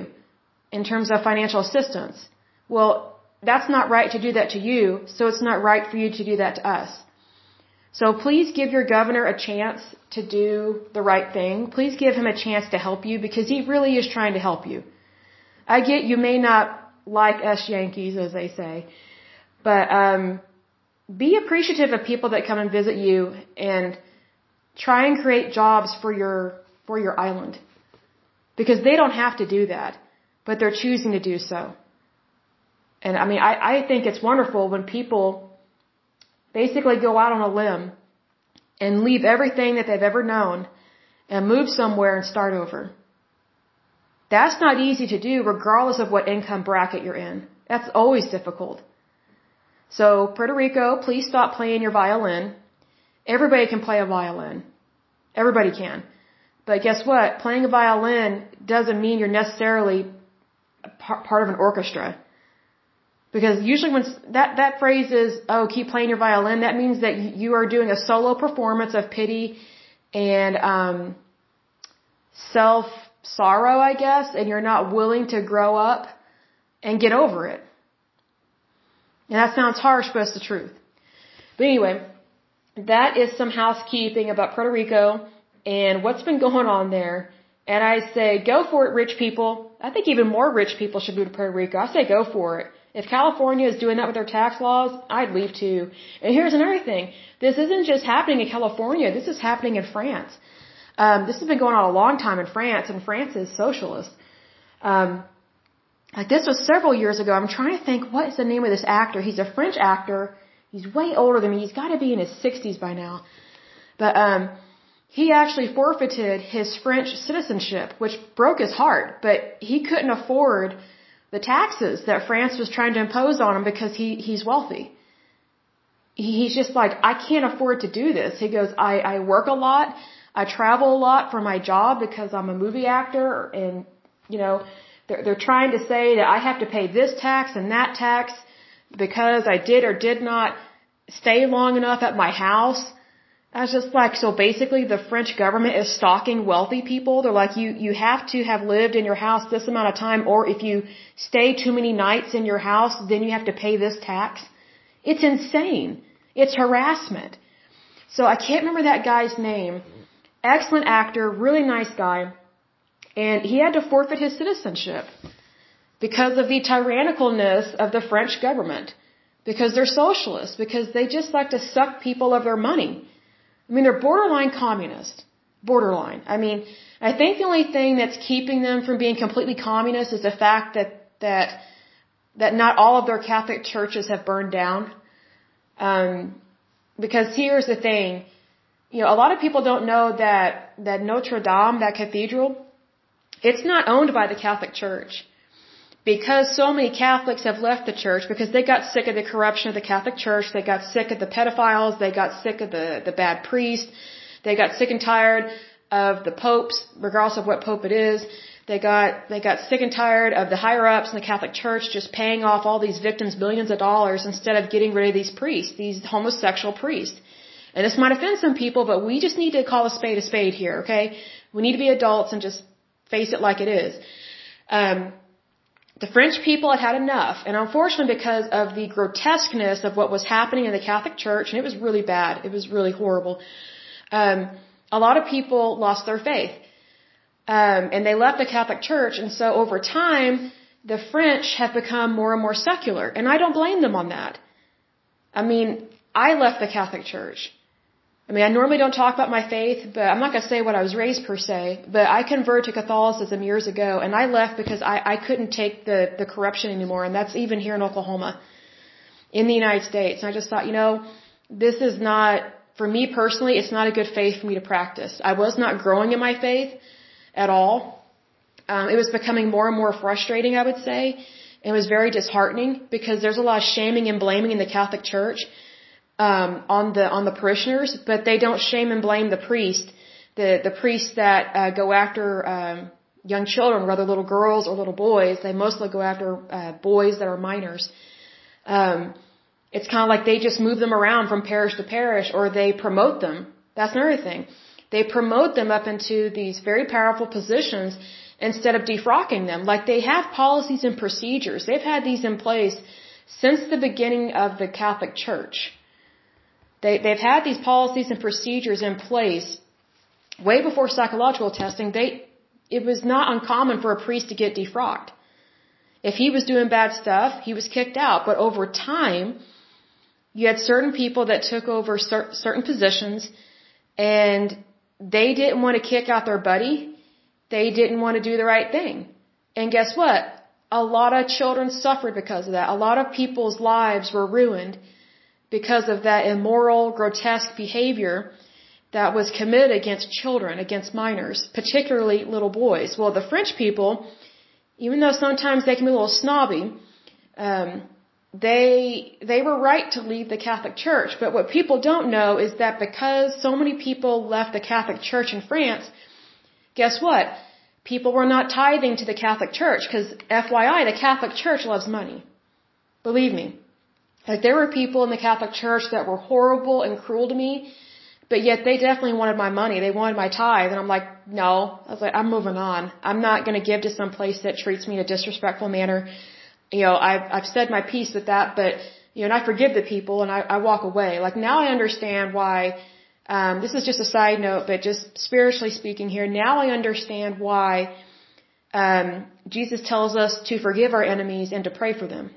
in terms of financial assistance. Well, that's not right to do that to you, so it's not right for you to do that to us. So please give your governor a chance to do the right thing. Please give him a chance to help you because he really is trying to help you. I get you may not like us Yankees, as they say, but um, be appreciative of people that come and visit you and try and create jobs for your for your island. Because they don't have to do that, but they're choosing to do so. And I mean, I, I think it's wonderful when people basically go out on a limb and leave everything that they've ever known and move somewhere and start over. That's not easy to do regardless of what income bracket you're in. That's always difficult. So, Puerto Rico, please stop playing your violin. Everybody can play a violin. Everybody can. But guess what? Playing a violin doesn't mean you're necessarily part of an orchestra. Because usually when that, that phrase is, oh, keep playing your violin, that means that you are doing a solo performance of pity and, um, self sorrow, I guess, and you're not willing to grow up and get over it. And that sounds harsh, but it's the truth. But anyway, that is some housekeeping about Puerto Rico and what's been going on there. And I say, go for it, rich people. I think even more rich people should move to Puerto Rico. I say, go for it. If California is doing that with their tax laws, I'd leave too. And here's another thing. This isn't just happening in California. This is happening in France. Um, this has been going on a long time in France, and France is socialist. Um, like this was several years ago. I'm trying to think what is the name of this actor. He's a French actor. He's way older than me. He's got to be in his 60s by now. But um he actually forfeited his French citizenship, which broke his heart, but he couldn't afford the taxes that France was trying to impose on him because he he's wealthy. He's just like, I can't afford to do this. He goes, I, I work a lot. I travel a lot for my job because I'm a movie actor and, you know, they're, they're trying to say that I have to pay this tax and that tax because I did or did not stay long enough at my house. I was just like, so basically the French government is stalking wealthy people. They're like, you, you have to have lived in your house this amount of time, or if you stay too many nights in your house, then you have to pay this tax. It's insane. It's harassment. So I can't remember that guy's name. Excellent actor, really nice guy. And he had to forfeit his citizenship because of the tyrannicalness of the French government. Because they're socialists. Because they just like to suck people of their money. I mean, they're borderline communist. Borderline. I mean, I think the only thing that's keeping them from being completely communist is the fact that, that, that not all of their Catholic churches have burned down. Um, because here's the thing, you know, a lot of people don't know that, that Notre Dame, that cathedral, it's not owned by the Catholic Church. Because so many Catholics have left the church because they got sick of the corruption of the Catholic Church, they got sick of the pedophiles, they got sick of the, the bad priest, they got sick and tired of the popes, regardless of what pope it is. They got they got sick and tired of the higher ups in the Catholic Church just paying off all these victims millions of dollars instead of getting rid of these priests, these homosexual priests. And this might offend some people, but we just need to call a spade a spade here, okay? We need to be adults and just face it like it is. Um, the French people had had enough, and unfortunately, because of the grotesqueness of what was happening in the Catholic Church, and it was really bad, it was really horrible. Um, a lot of people lost their faith, um, and they left the Catholic Church, and so over time, the French have become more and more secular, and I don't blame them on that. I mean, I left the Catholic Church. I mean, I normally don't talk about my faith, but I'm not going to say what I was raised per se, but I converted to Catholicism years ago and I left because I, I couldn't take the, the corruption anymore. And that's even here in Oklahoma, in the United States. And I just thought, you know, this is not, for me personally, it's not a good faith for me to practice. I was not growing in my faith at all. Um, it was becoming more and more frustrating, I would say. It was very disheartening because there's a lot of shaming and blaming in the Catholic Church um, on the on the parishioners, but they don't shame and blame the priest, the the priests that uh, go after um, young children, whether little girls or little boys. They mostly go after uh, boys that are minors. Um, it's kind of like they just move them around from parish to parish, or they promote them. That's another thing. They promote them up into these very powerful positions instead of defrocking them. Like they have policies and procedures. They've had these in place since the beginning of the Catholic Church. They, they've had these policies and procedures in place way before psychological testing. They, it was not uncommon for a priest to get defrocked. If he was doing bad stuff, he was kicked out. But over time, you had certain people that took over cer- certain positions and they didn't want to kick out their buddy. They didn't want to do the right thing. And guess what? A lot of children suffered because of that. A lot of people's lives were ruined because of that immoral, grotesque behavior that was committed against children, against minors, particularly little boys. Well, the French people, even though sometimes they can be a little snobby, um, they they were right to leave the Catholic Church. But what people don't know is that because so many people left the Catholic Church in France, guess what? People were not tithing to the Catholic Church because, FYI, the Catholic Church loves money. Believe me. Like there were people in the Catholic Church that were horrible and cruel to me, but yet they definitely wanted my money. They wanted my tithe, and I'm like, no. I was like, I'm moving on. I'm not going to give to some place that treats me in a disrespectful manner. You know, I've I've said my piece with that, but you know, and I forgive the people and I, I walk away. Like now I understand why. Um, this is just a side note, but just spiritually speaking here, now I understand why um, Jesus tells us to forgive our enemies and to pray for them.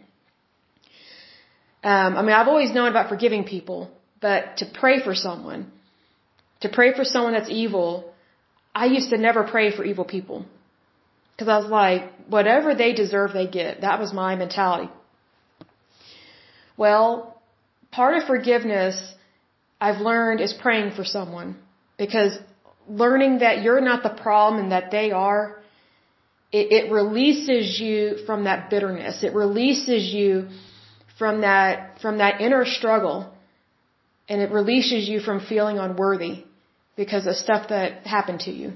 Um, I mean, I've always known about forgiving people, but to pray for someone, to pray for someone that's evil, I used to never pray for evil people. Cause I was like, whatever they deserve, they get. That was my mentality. Well, part of forgiveness I've learned is praying for someone because learning that you're not the problem and that they are, it, it releases you from that bitterness. It releases you from that, from that inner struggle and it releases you from feeling unworthy because of stuff that happened to you.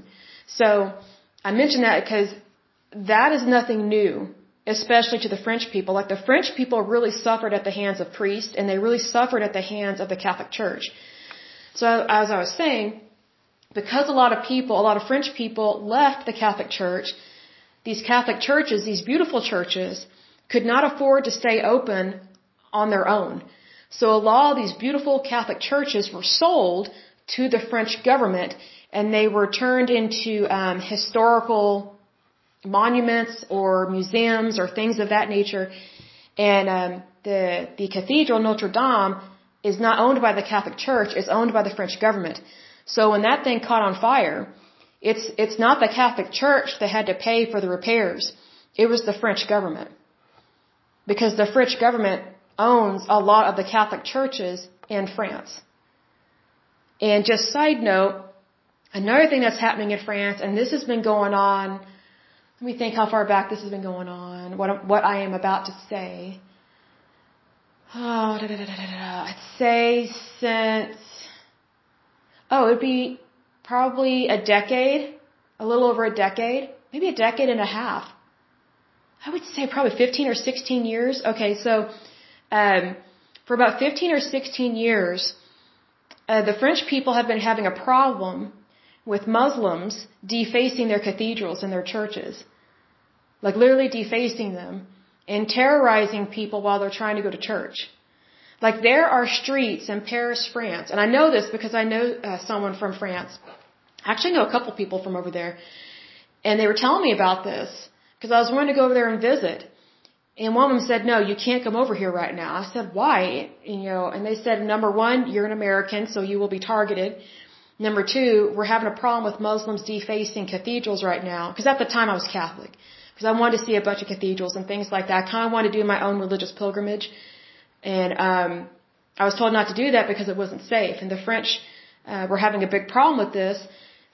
So I mention that because that is nothing new, especially to the French people. Like the French people really suffered at the hands of priests and they really suffered at the hands of the Catholic Church. So as I was saying, because a lot of people, a lot of French people left the Catholic Church, these Catholic churches, these beautiful churches, could not afford to stay open on their own. So a lot of these beautiful Catholic churches were sold to the French government and they were turned into um, historical monuments or museums or things of that nature. And um, the the cathedral Notre Dame is not owned by the Catholic Church; it's owned by the French government. So when that thing caught on fire, it's it's not the Catholic Church that had to pay for the repairs; it was the French government, because the French government owns a lot of the Catholic churches in France. And just side note, another thing that's happening in France, and this has been going on let me think how far back this has been going on. What what I am about to say. Oh, da, da, da, da, da. I'd say since. Oh, it'd be probably a decade, a little over a decade, maybe a decade and a half. I would say probably 15 or 16 years. Okay, so um, for about 15 or 16 years, uh, the French people have been having a problem with Muslims defacing their cathedrals and their churches. Like literally defacing them and terrorizing people while they're trying to go to church. Like there are streets in Paris, France, and I know this because I know uh, someone from France. I actually know a couple people from over there, and they were telling me about this because I was wanting to go over there and visit. And one of them said, "No, you can't come over here right now." I said, "Why?" And, you know, and they said, "Number one, you're an American, so you will be targeted. Number two, we're having a problem with Muslims defacing cathedrals right now because at the time I was Catholic." because I wanted to see a bunch of cathedrals and things like that. I kind of wanted to do my own religious pilgrimage, and um, I was told not to do that because it wasn't safe. And the French uh, were having a big problem with this,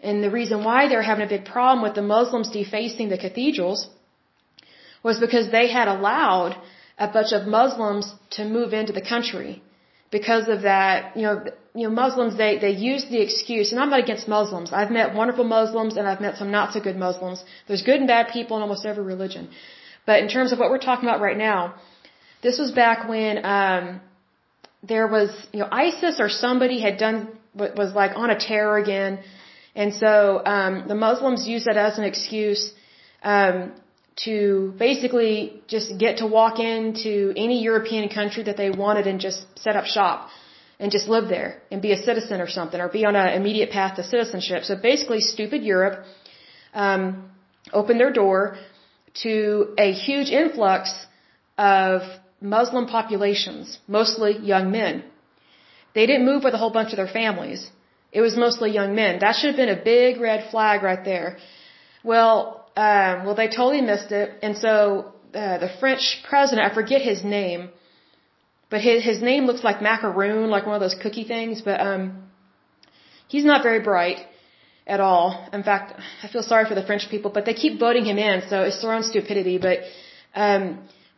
and the reason why they were having a big problem with the Muslims defacing the cathedrals was because they had allowed a bunch of Muslims to move into the country because of that, you know, you know, Muslims, they, they use the excuse, and I'm not against Muslims. I've met wonderful Muslims and I've met some not so good Muslims. There's good and bad people in almost every religion. But in terms of what we're talking about right now, this was back when, um, there was, you know, ISIS or somebody had done, was like on a terror again. And so, um, the Muslims used that as an excuse, um, to basically just get to walk into any European country that they wanted and just set up shop and just live there and be a citizen or something or be on an immediate path to citizenship. So basically, stupid Europe um, opened their door to a huge influx of Muslim populations, mostly young men. They didn't move with a whole bunch of their families. It was mostly young men. That should have been a big red flag right there. Well, um, well, they totally missed it, and so uh, the French president, I forget his name, but his his name looks like macaroon, like one of those cookie things. But um, he's not very bright at all. In fact, I feel sorry for the French people, but they keep voting him in, so it's their own stupidity. But um,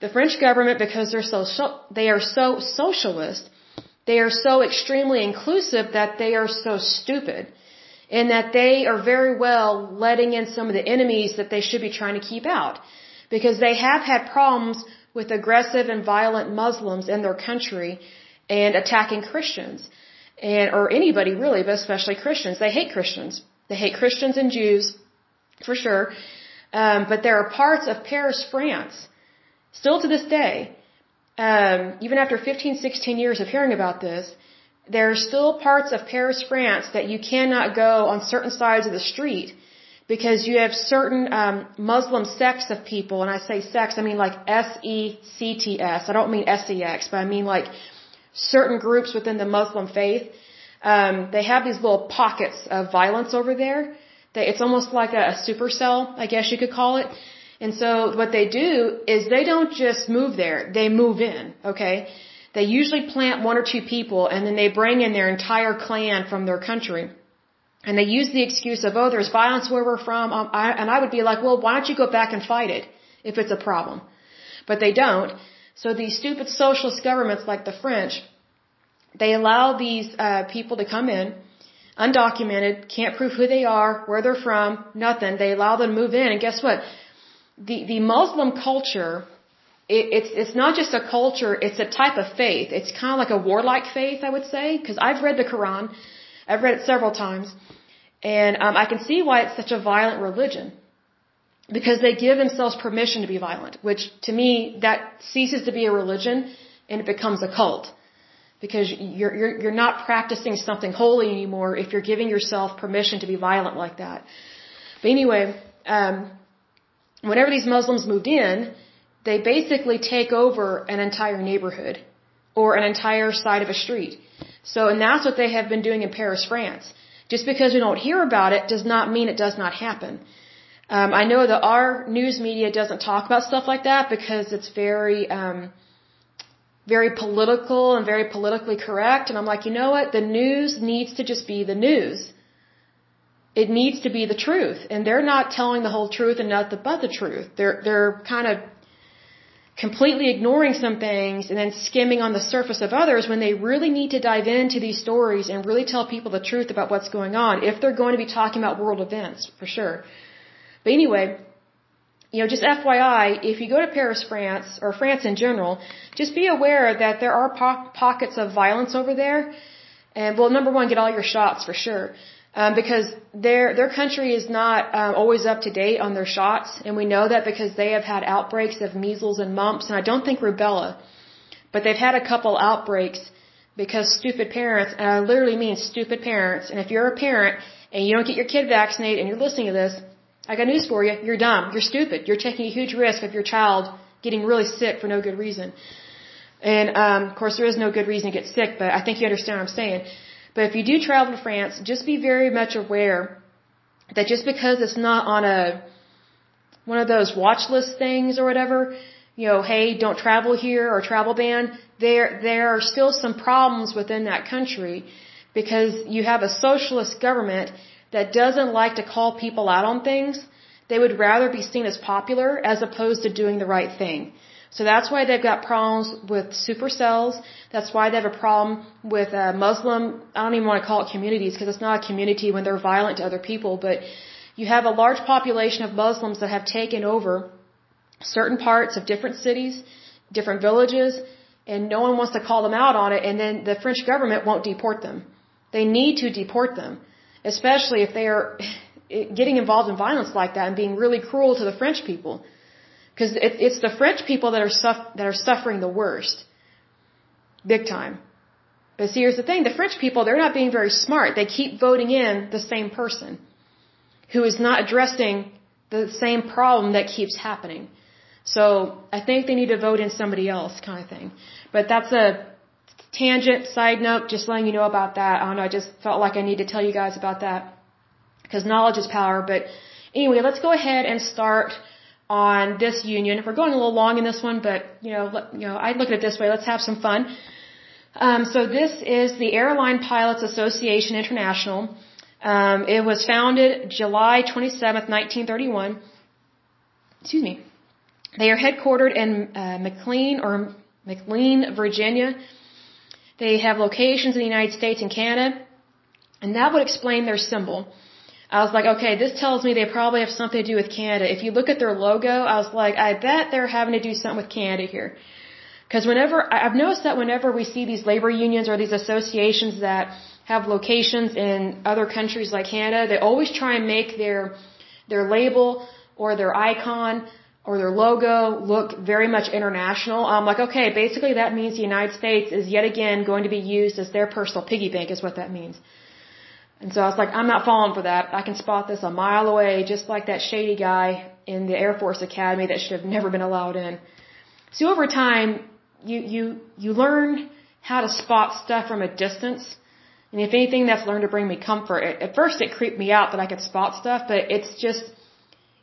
the French government, because they're so, so they are so socialist, they are so extremely inclusive that they are so stupid in that they are very well letting in some of the enemies that they should be trying to keep out. Because they have had problems with aggressive and violent Muslims in their country and attacking Christians. And, or anybody really, but especially Christians. They hate Christians. They hate Christians and Jews, for sure. Um, but there are parts of Paris, France, still to this day, um, even after 15, 16 years of hearing about this, there are still parts of Paris, France that you cannot go on certain sides of the street because you have certain um, Muslim sects of people, and I say sects, I mean like S E C T S. I don't mean S E X, but I mean like certain groups within the Muslim faith. Um, they have these little pockets of violence over there They, It's almost like a, a supercell, I guess you could call it. And so what they do is they don't just move there, they move in, okay? They usually plant one or two people and then they bring in their entire clan from their country. And they use the excuse of, oh, there's violence where we're from. Um, I, and I would be like, well, why don't you go back and fight it if it's a problem? But they don't. So these stupid socialist governments like the French, they allow these uh, people to come in, undocumented, can't prove who they are, where they're from, nothing. They allow them to move in, and guess what? The the Muslim culture, it, it's it's not just a culture; it's a type of faith. It's kind of like a warlike faith, I would say, because I've read the Quran, I've read it several times, and um, I can see why it's such a violent religion because they give themselves permission to be violent, which to me that ceases to be a religion and it becomes a cult. Because you're you're you're not practicing something holy anymore if you're giving yourself permission to be violent like that. But anyway, um, whenever these Muslims moved in, they basically take over an entire neighborhood or an entire side of a street. So, and that's what they have been doing in Paris, France. Just because we don't hear about it does not mean it does not happen. Um, I know that our news media doesn't talk about stuff like that because it's very, um, very political and very politically correct. And I'm like, you know what? The news needs to just be the news. It needs to be the truth. And they're not telling the whole truth and nothing but the truth. They're, they're kind of completely ignoring some things and then skimming on the surface of others when they really need to dive into these stories and really tell people the truth about what's going on if they're going to be talking about world events, for sure. But anyway, you know, just FYI, if you go to Paris, France, or France in general, just be aware that there are po- pockets of violence over there. And well, number one, get all your shots for sure. Um, because their their country is not um, always up to date on their shots, and we know that because they have had outbreaks of measles and mumps, and I don't think rubella, but they've had a couple outbreaks because stupid parents, and I literally mean stupid parents. And if you're a parent and you don't get your kid vaccinated, and you're listening to this, I got news for you. You're dumb. You're stupid. You're taking a huge risk of your child getting really sick for no good reason. And um, of course, there is no good reason to get sick, but I think you understand what I'm saying. But if you do travel to France, just be very much aware that just because it's not on a one of those watch list things or whatever, you know, hey, don't travel here or travel ban, there there are still some problems within that country because you have a socialist government that doesn't like to call people out on things. They would rather be seen as popular as opposed to doing the right thing. So that's why they've got problems with supercells. That's why they have a problem with uh, Muslim, I don't even want to call it communities because it's not a community when they're violent to other people, but you have a large population of Muslims that have taken over certain parts of different cities, different villages, and no one wants to call them out on it, and then the French government won't deport them. They need to deport them especially if they are getting involved in violence like that and being really cruel to the French people. Because it, it's the French people that are, that are suffering the worst. Big time. But see, here's the thing. The French people, they're not being very smart. They keep voting in the same person who is not addressing the same problem that keeps happening. So I think they need to vote in somebody else kind of thing. But that's a tangent, side note, just letting you know about that. I don't know, I just felt like I need to tell you guys about that because knowledge is power. But anyway, let's go ahead and start on this union. We're going a little long in this one, but you know, let, you know, I look at it this way. Let's have some fun. Um, so this is the Air Line Pilots Association International. Um, it was founded July 27th, 1931. Excuse me. They are headquartered in uh, McLean or McLean, Virginia. They have locations in the United States and Canada, and that would explain their symbol. I was like, okay, this tells me they probably have something to do with Canada. If you look at their logo, I was like, I bet they're having to do something with Canada here. Because whenever, I've noticed that whenever we see these labor unions or these associations that have locations in other countries like Canada, they always try and make their, their label or their icon or their logo look very much international. I'm like, okay, basically that means the United States is yet again going to be used as their personal piggy bank is what that means. And so I was like, I'm not falling for that. I can spot this a mile away, just like that shady guy in the Air Force Academy that should have never been allowed in. So over time, you, you, you learn how to spot stuff from a distance And if anything, that's learned to bring me comfort. At first, it creeped me out that I could spot stuff, but it's just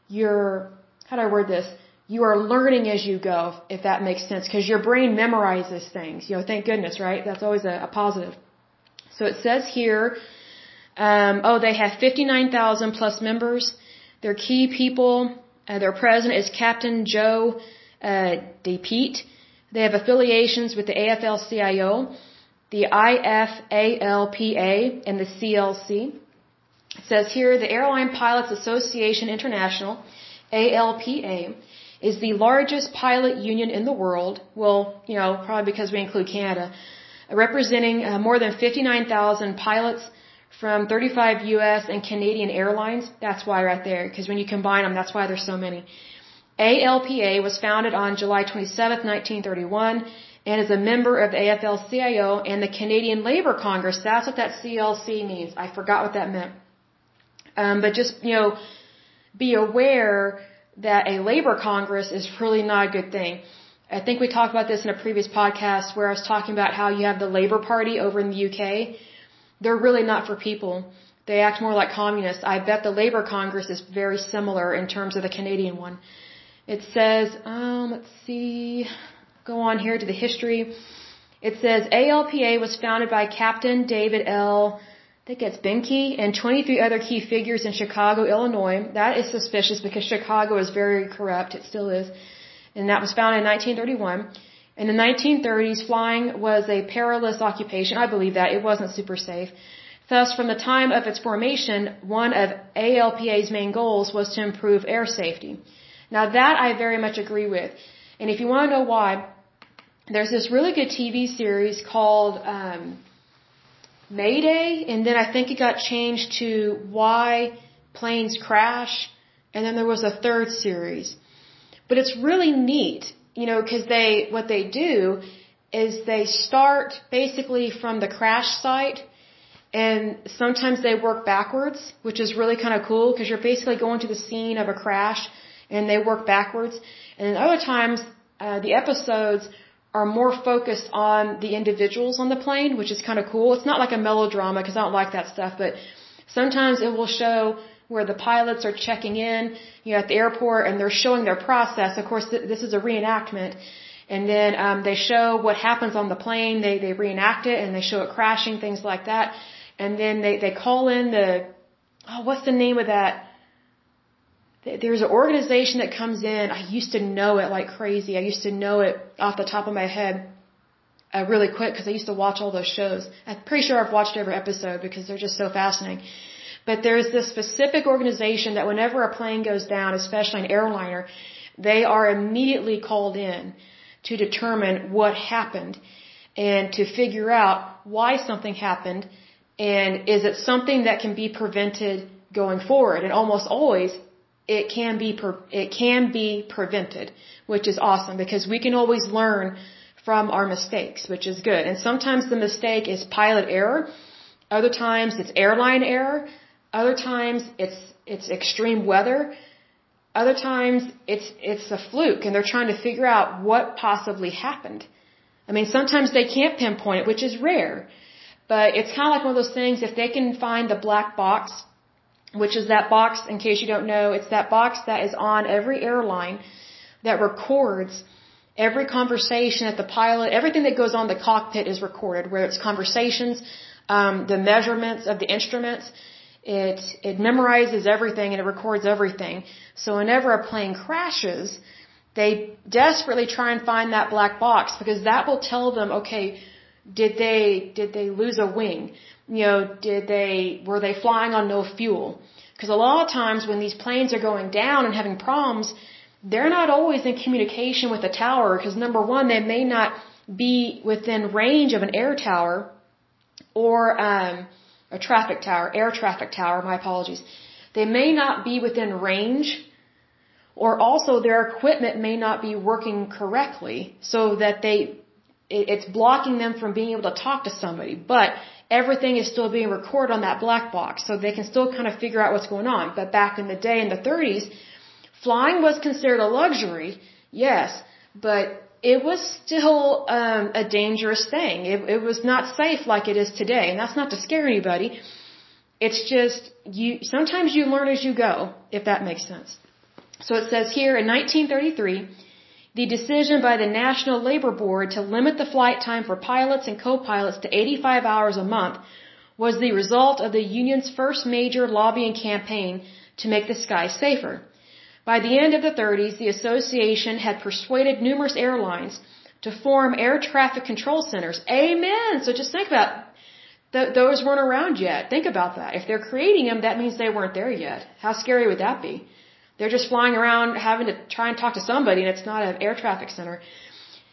you're how do I word this? You are learning as you go, if that makes sense, because your brain memorizes things. You know, thank goodness, right? That's always a, a positive. So it says here, um, oh, they have 59,000 plus members. Their key people, uh, their president is Captain Joe uh, DePete. They have affiliations with the AFL-CIO, the IFALPA, and the CLC. It says here, the Air Line Pilots Association International, ALPA, is the largest pilot union in the world. Well, you know, probably because we include Canada, representing uh, more than 59,000 pilots from 35 U.S. and Canadian airlines. That's why right there, because when you combine them, that's why there's so many. ALPA was founded on July 27, 1931, and is a member of AFL-CIO and the Canadian Labour Congress. That's what that CLC means. I forgot what that meant. Um, but just, you know, be aware that a labor congress is really not a good thing. I think we talked about this in a previous podcast where I was talking about how you have the Labour Party over in the UK. They're really not for people. They act more like communists. I bet the Labour Congress is very similar in terms of the Canadian one. It says, um, let's see, go on here to the history. It says ALPA was founded by Captain David L. I think it's Behncke and 23 other key figures in Chicago, Illinois. That is suspicious because Chicago is very corrupt. It still is. And that was founded in 1931. In the 1930s, flying was a perilous occupation. I believe that. It wasn't super safe. Thus, from the time of its formation, one of ALPA's main goals was to improve air safety. Now that I very much agree with. And if you want to know why, there's this really good TV series called um, Mayday, and then I think it got changed to Why Planes Crash, and then there was a third series. But it's really neat, you know, because they what they do is they start basically from the crash site, and sometimes they work backwards, which is really kind of cool because you're basically going to the scene of a crash, and they work backwards. And then other times, uh, the episodes are more focused on the individuals on the plane, which is kind of cool. It's not like a melodrama because I don't like that stuff, but sometimes it will show where the pilots are checking in, you know, at the airport and they're showing their process. Of course, th- this is a reenactment. And then um, they show what happens on the plane. They they reenact it and they show it crashing, things like that. And then they they call in the oh, what's the name of that? there's an organization that comes in. I used to know it like crazy. I used to know it off the top of my head uh, really quick because I used to watch all those shows. I'm pretty sure I've watched every episode because they're just so fascinating. But there's this specific organization that whenever a plane goes down, especially an airliner, they are immediately called in to determine what happened and to figure out why something happened and is it something that can be prevented going forward. And almost always it can be it can be prevented, which is awesome because we can always learn from our mistakes, which is good. And sometimes the mistake is pilot error, other times it's airline error, other times it's it's extreme weather, other times it's it's a fluke and they're trying to figure out what possibly happened. I mean, sometimes they can't pinpoint it, which is rare. But it's kind of like one of those things if they can find the black box which is that box, in case you don't know, it's that box that is on every airline that records every conversation that the pilot, everything that goes on the cockpit is recorded, whether it's conversations, um, the measurements of the instruments. It, it memorizes everything and it records everything. So whenever a plane crashes, they desperately try and find that black box because that will tell them, okay, did they, did they lose a wing? you know, did they, were they flying on no fuel? Because a lot of times when these planes are going down and having problems, they're not always in communication with the tower because number one, they may not be within range of an air tower or um, a traffic tower, air traffic tower, my apologies. They may not be within range or also their equipment may not be working correctly so that they, it's blocking them from being able to talk to somebody. But everything is still being recorded on that black box, so they can still kind of figure out what's going on. But back in the day, in the 30s, flying was considered a luxury, yes, but it was still um, a dangerous thing. It, it was not safe like it is today, and that's not to scare anybody. It's just you. Sometimes you learn as you go, if that makes sense. So it says here in 1933, the decision by the National Labor Board to limit the flight time for pilots and co-pilots to 85 hours a month was the result of the union's first major lobbying campaign to make the sky safer. By the end of the 30s, the association had persuaded numerous airlines to form air traffic control centers. Amen. So just think about th- those weren't around yet. Think about that. If they're creating them, that means they weren't there yet. How scary would that be? They're just flying around having to try and talk to somebody and it's not an air traffic center.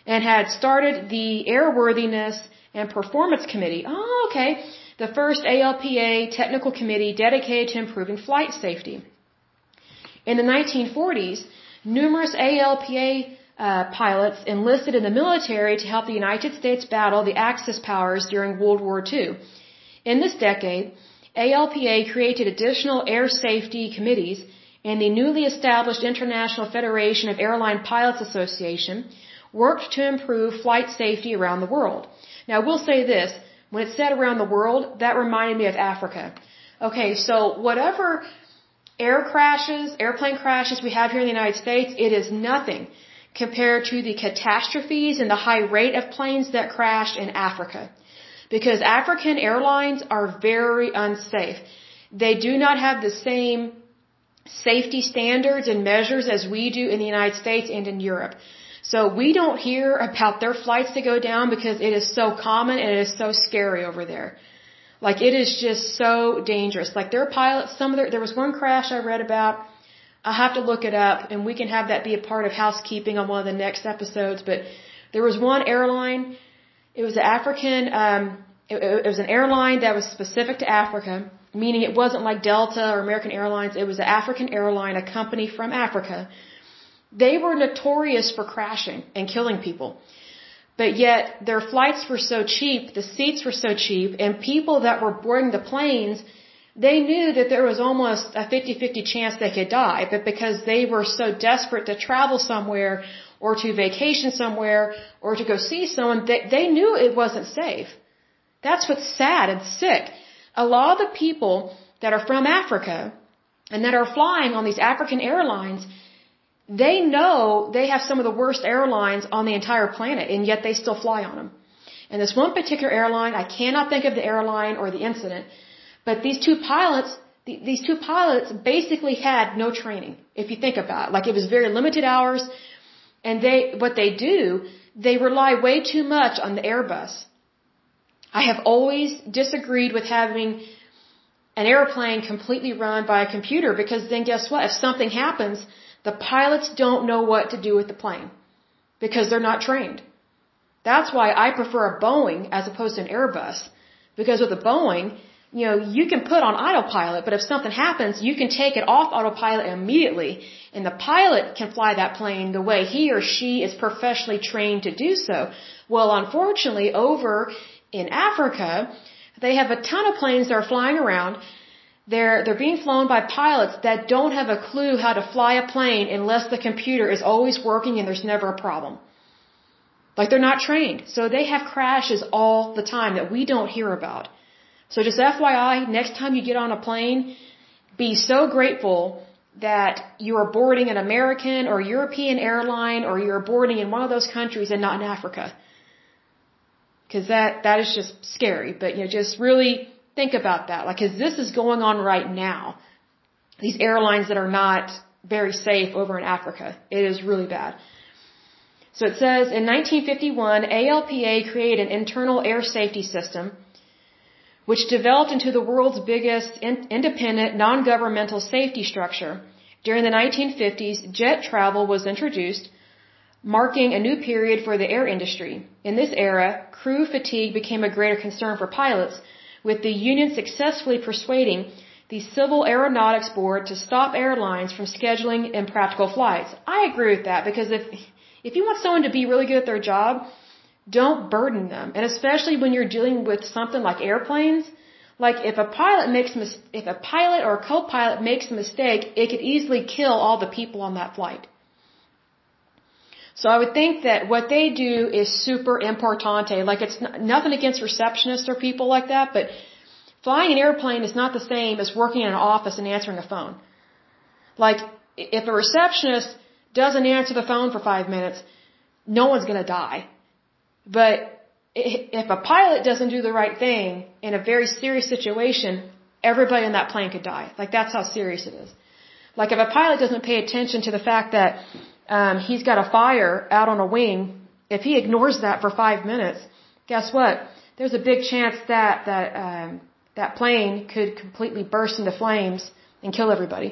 And had started the Airworthiness and Performance Committee. Oh, okay. The first ALPA technical committee dedicated to improving flight safety. In the 1940s, numerous ALPA uh, pilots enlisted in the military to help the United States battle the Axis powers during World War II. In this decade, ALPA created additional air safety committees and the newly established International Federation of Airline Pilots Association worked to improve flight safety around the world. Now, I will say this. When it said around the world, that reminded me of Africa. Okay, so whatever air crashes, airplane crashes we have here in the United States, it is nothing compared to the catastrophes and the high rate of planes that crashed in Africa. Because African airlines are very unsafe. They do not have the same safety standards and measures as we do in the United States and in Europe. So we don't hear about their flights to go down because it is so common and it is so scary over there. Like it is just so dangerous. Like their pilots, some of their, there was one crash I read about. I have to look it up and we can have that be a part of housekeeping on one of the next episodes. But there was one airline. It was an African, um, it, it was an airline that was specific to Africa meaning it wasn't like Delta or American Airlines, it was an African airline, a company from Africa. They were notorious for crashing and killing people. But yet their flights were so cheap, the seats were so cheap, and people that were boarding the planes, they knew that there was almost a 50-50 chance they could die, but because they were so desperate to travel somewhere or to vacation somewhere or to go see someone, they, they knew it wasn't safe. That's what's sad and sick a lot of the people that are from Africa and that are flying on these African airlines, they know they have some of the worst airlines on the entire planet, and yet they still fly on them. And this one particular airline, I cannot think of the airline or the incident, but these two pilots, these two pilots basically had no training, if you think about it. Like it was very limited hours, and they, what they do, they rely way too much on the Airbus. I have always disagreed with having an airplane completely run by a computer because then guess what? If something happens, the pilots don't know what to do with the plane because they're not trained. That's why I prefer a Boeing as opposed to an Airbus because with a Boeing, you know, you can put on autopilot, but if something happens, you can take it off autopilot immediately and the pilot can fly that plane the way he or she is professionally trained to do so. Well, unfortunately, over in Africa, they have a ton of planes that are flying around. They're, they're being flown by pilots that don't have a clue how to fly a plane unless the computer is always working and there's never a problem. Like they're not trained. So they have crashes all the time that we don't hear about. So just FYI, next time you get on a plane, be so grateful that you are boarding an American or European airline or you're boarding in one of those countries and not in Africa because that that is just scary. But you know, just really think about that, like, because this is going on right now. These airlines that are not very safe over in Africa, it is really bad. So it says in 1951, ALPA created an internal air safety system which developed into the world's biggest in- independent non-governmental safety structure. During the 1950s, jet travel was introduced, marking a new period for the air industry. In this era, crew fatigue became a greater concern for pilots, with the union successfully persuading the Civil Aeronautics Board to stop airlines from scheduling impractical flights. I agree with that because if if you want someone to be really good at their job, don't burden them. And especially when you're dealing with something like airplanes, like if a pilot makes if a pilot or a co-pilot makes a mistake, it could easily kill all the people on that flight. So I would think that what they do is super importante. Like it's nothing against receptionists or people like that, but flying an airplane is not the same as working in an office and answering a phone. Like if a receptionist doesn't answer the phone for five minutes, no one's going to die. But if a pilot doesn't do the right thing in a very serious situation, everybody on that plane could die. Like that's how serious it is. Like if a pilot doesn't pay attention to the fact that um, he's got a fire out on a wing, if he ignores that for five minutes, guess what? There's a big chance that that um, that plane could completely burst into flames and kill everybody.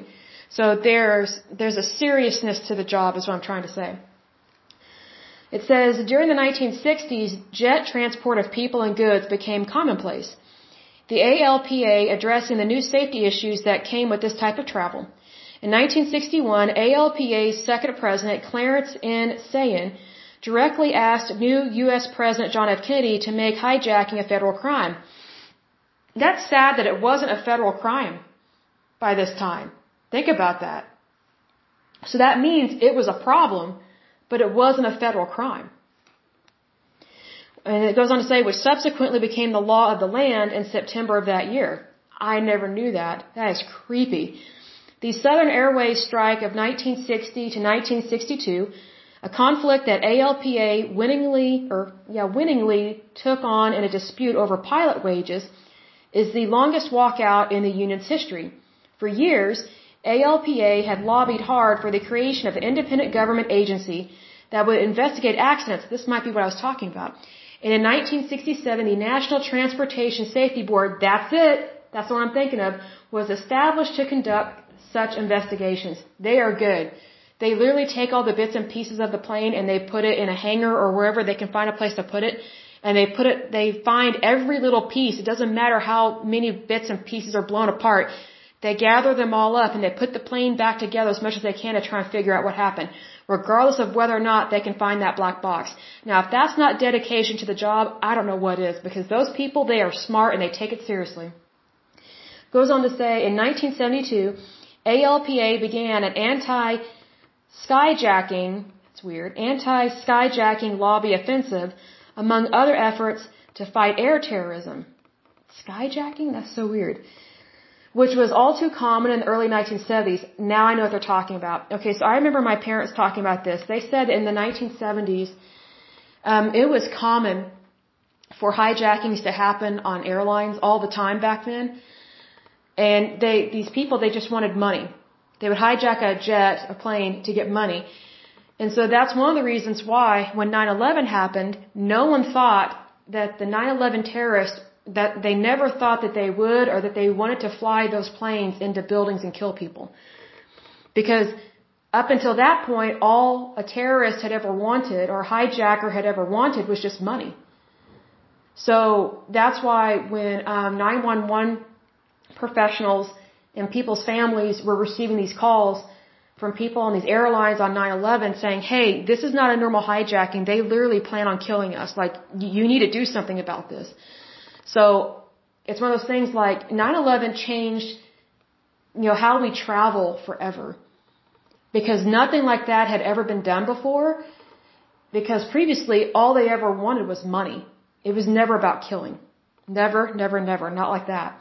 So there's there's a seriousness to the job, is what I'm trying to say. It says during the 1960s, jet transport of people and goods became commonplace. The ALPA addressing the new safety issues that came with this type of travel. In 1961, ALPA's second president, Clarence N. Sayen, directly asked new U.S. President John F. Kennedy to make hijacking a federal crime. That's sad that it wasn't a federal crime by this time. Think about that. So that means it was a problem, but it wasn't a federal crime. And it goes on to say, which subsequently became the law of the land in September of that year. I never knew that. That is creepy. The Southern Airways strike of 1960 to 1962, a conflict that ALPA winningly, or yeah, winningly took on in a dispute over pilot wages, is the longest walkout in the union's history. For years, ALPA had lobbied hard for the creation of an independent government agency that would investigate accidents. This might be what I was talking about. And in 1967, the National Transportation Safety Board, that's it, that's what I'm thinking of, was established to conduct such investigations. They are good. They literally take all the bits and pieces of the plane and they put it in a hangar or wherever they can find a place to put it. And they put it, they find every little piece. It doesn't matter how many bits and pieces are blown apart. They gather them all up and they put the plane back together as much as they can to try and figure out what happened, regardless of whether or not they can find that black box. Now, if that's not dedication to the job, I don't know what is, because those people, they are smart and they take it seriously. Goes on to say, in 1972, ALPA began an anti-skyjacking, it's weird, anti-skyjacking lobby offensive, among other efforts to fight air terrorism. Skyjacking? That's so weird which was all too common in the early 1970s. Now I know what they're talking about. Okay, so I remember my parents talking about this. They said in the 1970s, um, it was common for hijackings to happen on airlines all the time back then. And they, these people, they just wanted money. They would hijack a jet, a plane, to get money. And so that's one of the reasons why when 9-11 happened, no one thought that the 9-11 terrorists that they never thought that they would or that they wanted to fly those planes into buildings and kill people. Because up until that point, all a terrorist had ever wanted or a hijacker had ever wanted was just money. So that's why when um, 911 professionals and people's families were receiving these calls from people on these airlines on 9/11 saying, "Hey, this is not a normal hijacking. They literally plan on killing us. Like you need to do something about this." So it's one of those things like 9/11 changed, you know, how we travel forever, because nothing like that had ever been done before. Because previously, all they ever wanted was money. It was never about killing. Never, never, never. Not like that.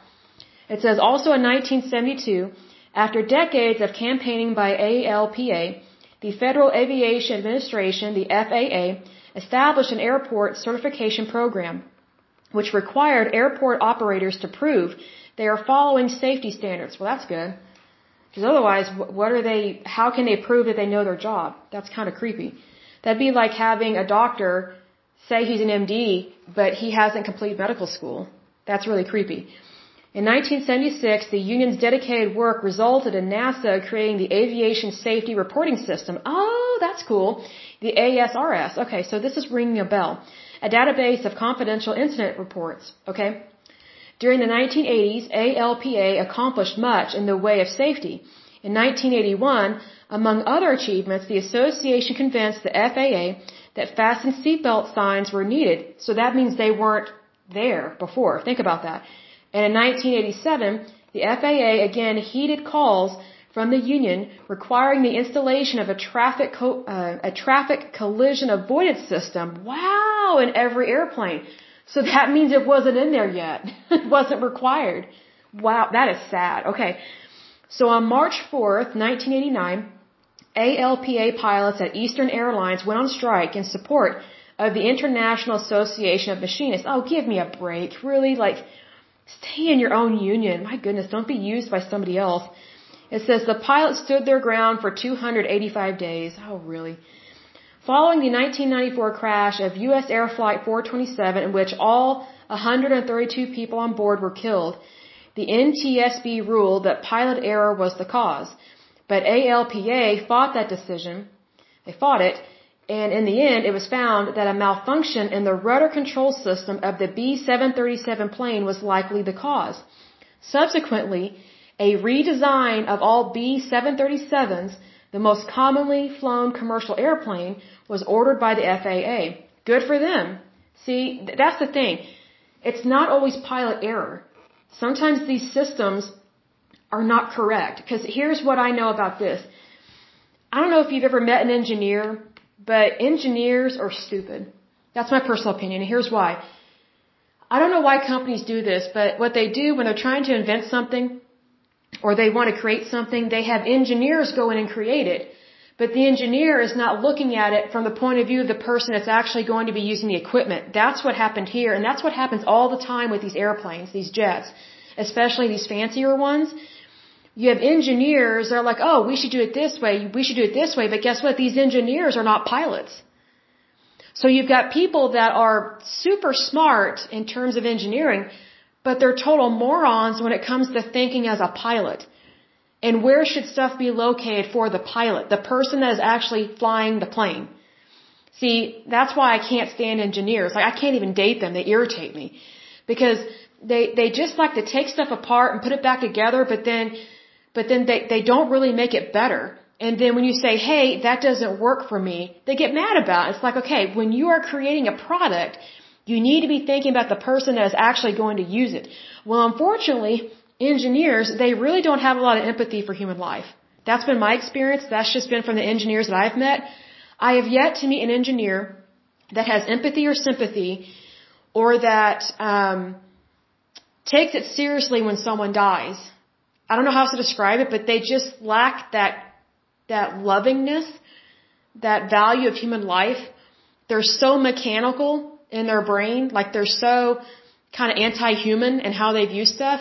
It says also in 1972, after decades of campaigning by ALPA, the Federal Aviation Administration, the FAA, established an airport certification program which required airport operators to prove they are following safety standards. Well, that's good. Because otherwise, what are they, how can they prove that they know their job? That's kind of creepy. That'd be like having a doctor say he's an MD, but he hasn't completed medical school. That's really creepy. In 1976, the union's dedicated work resulted in NASA creating the Aviation Safety Reporting System. Oh, that's cool. The ASRS. Okay, so this is ringing a bell a database of confidential incident reports, okay? During the 1980s, ALPA accomplished much in the way of safety. In 1981, among other achievements, the association convinced the FAA that fasten seatbelt signs were needed. So that means they weren't there before. Think about that. And in 1987, the FAA again heeded calls from the union requiring the installation of a traffic uh, a traffic collision avoidance system. Wow, in every airplane. So that means it wasn't in there yet. it wasn't required. Wow, that is sad. Okay. So on March 4th, 1989, ALPA pilots at Eastern Airlines went on strike in support of the International Association of Machinists. Oh, give me a break. Really? Like, stay in your own union. My goodness, don't be used by somebody else. It says the pilots stood their ground for 285 days. Oh, really? Following the 1994 crash of U.S. Air Flight 427, in which all 132 people on board were killed, the NTSB ruled that pilot error was the cause. But ALPA fought that decision. They fought it. And in the end, it was found that a malfunction in the rudder control system of the B-737 plane was likely the cause. Subsequently, a redesign of all B-737s, the most commonly flown commercial airplane, was ordered by the FAA. Good for them. See, that's the thing. It's not always pilot error sometimes these systems are not correct. Because here's what I know about this. I don't know if you've ever met an engineer, but engineers are stupid. That's my personal opinion, and here's why. I don't know why companies do this, but what they do when they're trying to invent something or they want to create something, they have engineers go in and create it. But the engineer is not looking at it from the point of view of the person that's actually going to be using the equipment. That's what happened here, and that's what happens all the time with these airplanes, these jets, especially these fancier ones. You have engineers that are like, oh, we should do it this way, we should do it this way, but guess what? These engineers are not pilots. So you've got people that are super smart in terms of engineering, but they're total morons when it comes to thinking as a pilot. And where should stuff be located for the pilot, the person that is actually flying the plane? See, that's why I can't stand engineers. Like I can't even date them. They irritate me. Because they they just like to take stuff apart and put it back together, but then but then they they don't really make it better. And then when you say, "Hey, that doesn't work for me," they get mad about it. It's like, "Okay, when you are creating a product, you need to be thinking about the person that is actually going to use it." Well, unfortunately, engineers, they really don't have a lot of empathy for human life. That's been my experience. That's just been from the engineers that I've met. I have yet to meet an engineer that has empathy or sympathy or that um, takes it seriously when someone dies. I don't know how else to describe it, but they just lack that that lovingness, that value of human life. They're so mechanical in their brain, like they're so kind of anti-human in how they view stuff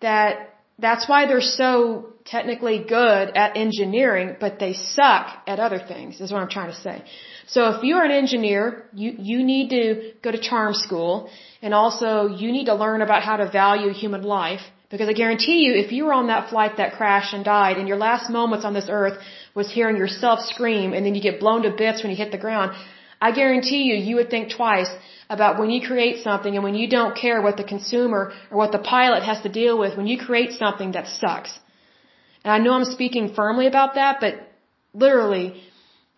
that that's why they're so technically good at engineering, but they suck at other things, is what I'm trying to say. So if you're an engineer, you, you need to go to charm school, and also you need to learn about how to value human life, because I guarantee you, if you were on that flight that crashed and died, and your last moments on this earth was hearing yourself scream, and then you get blown to bits when you hit the ground, I guarantee you, you would think twice about when you create something and when you don't care what the consumer or what the pilot has to deal with when you create something that sucks. And I know I'm speaking firmly about that, but literally,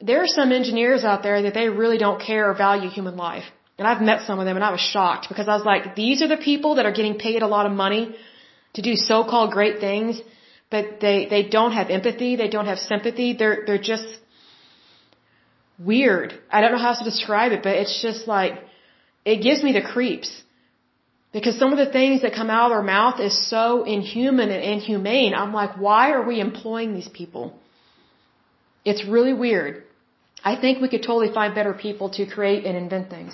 there are some engineers out there that they really don't care or value human life. And I've met some of them and I was shocked because I was like, these are the people that are getting paid a lot of money to do so-called great things, but they, they don't have empathy, they don't have sympathy, they're, they're just weird. I don't know how else to describe it, but it's just like, it gives me the creeps. Because some of the things that come out of their mouth is so inhuman and inhumane. I'm like, why are we employing these people? It's really weird. I think we could totally find better people to create and invent things.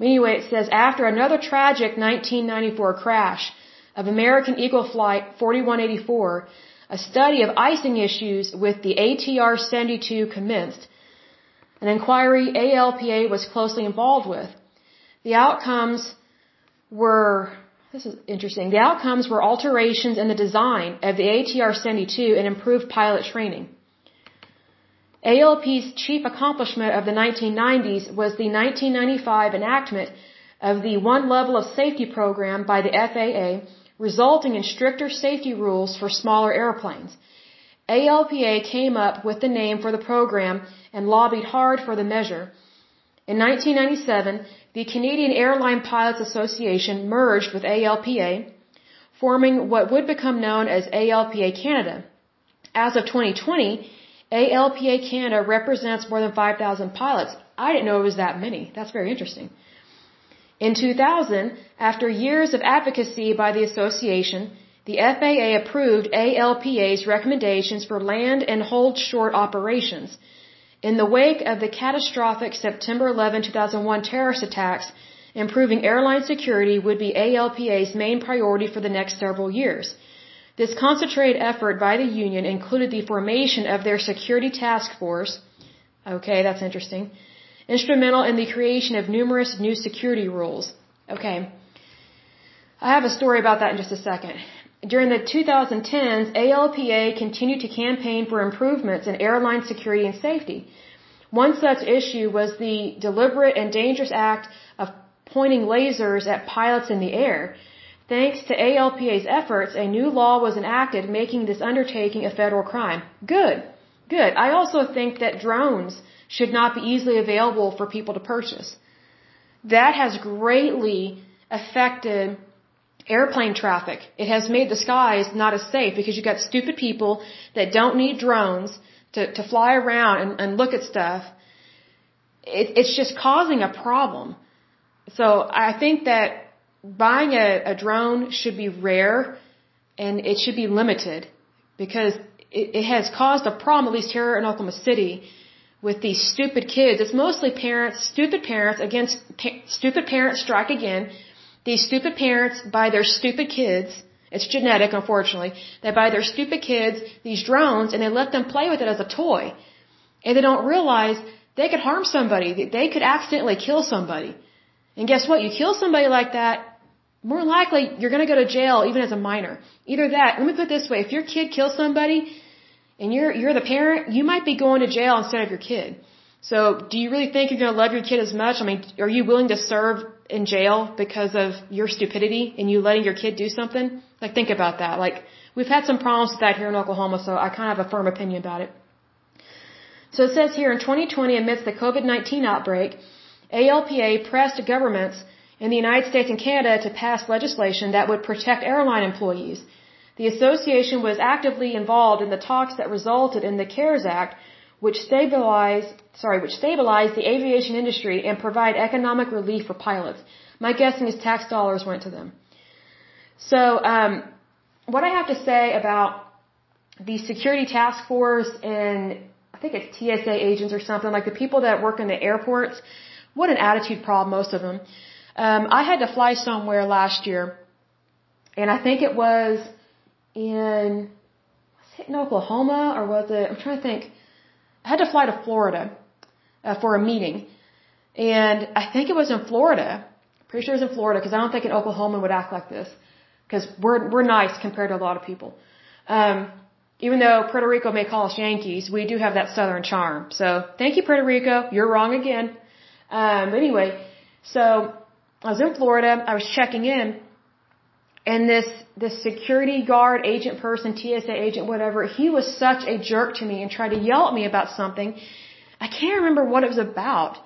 Anyway, it says, after another tragic 1994 crash of American Eagle Flight 4184, a study of icing issues with the ATR 72 commenced, an inquiry ALPA was closely involved with. The outcomes were, this is interesting, the outcomes were alterations in the design of the ATR 72 and improved pilot training. ALP's chief accomplishment of the 1990s was the 1995 enactment of the One Level of Safety program by the FAA, resulting in stricter safety rules for smaller airplanes. ALPA came up with the name for the program and lobbied hard for the measure. In 1997, the Canadian Airline Pilots Association merged with ALPA, forming what would become known as ALPA Canada. As of 2020, ALPA Canada represents more than 5,000 pilots. I didn't know it was that many. That's very interesting. In 2000, after years of advocacy by the association, the FAA approved ALPA's recommendations for land and hold short operations. In the wake of the catastrophic September 11, 2001 terrorist attacks, improving airline security would be ALPA's main priority for the next several years. This concentrated effort by the union included the formation of their security task force. Okay, that's interesting. Instrumental in the creation of numerous new security rules. Okay. I have a story about that in just a second. During the 2010s, ALPA continued to campaign for improvements in airline security and safety. One such issue was the deliberate and dangerous act of pointing lasers at pilots in the air. Thanks to ALPA's efforts, a new law was enacted making this undertaking a federal crime. Good. Good. I also think that drones should not be easily available for people to purchase. That has greatly affected airplane traffic. It has made the skies not as safe because you've got stupid people that don't need drones to, to fly around and, and look at stuff. It, it's just causing a problem. So I think that buying a, a drone should be rare and it should be limited because it, it has caused a problem, at least here in Oklahoma City, with these stupid kids. It's mostly parents, stupid parents against pa- stupid parents strike again these stupid parents buy their stupid kids, it's genetic unfortunately, they buy their stupid kids these drones and they let them play with it as a toy. And they don't realize they could harm somebody, they could accidentally kill somebody. And guess what? You kill somebody like that, more likely you're going to go to jail even as a minor. Either that, let me put it this way, if your kid kills somebody and you're you're the parent, you might be going to jail instead of your kid. So, do you really think you're going to love your kid as much? I mean, are you willing to serve in jail because of your stupidity and you letting your kid do something? Like, think about that. Like, we've had some problems with that here in Oklahoma, so I kind of have a firm opinion about it. So it says here in 2020, amidst the COVID-19 outbreak, ALPA pressed governments in the United States and Canada to pass legislation that would protect airline employees. The association was actively involved in the talks that resulted in the CARES Act, which stabilize, sorry, which stabilize the aviation industry and provide economic relief for pilots. My guessing is tax dollars went to them. So, um, what I have to say about the security task force and I think it's TSA agents or something, like the people that work in the airports, what an attitude problem, most of them. Um, I had to fly somewhere last year, and I think it was in, was it in Oklahoma or was it, I'm trying to think, I had to fly to Florida uh, for a meeting, and I think it was in Florida. Pretty sure it was in Florida because I don't think an Oklahoman would act like this because we're we're nice compared to a lot of people. Um, even though Puerto Rico may call us Yankees, we do have that Southern charm. So thank you, Puerto Rico. You're wrong again. Um, anyway, so I was in Florida. I was checking in, and this this security guard agent person, TSA agent, whatever, he was such a jerk to me and tried to yell at me about something. I can't remember what it was about.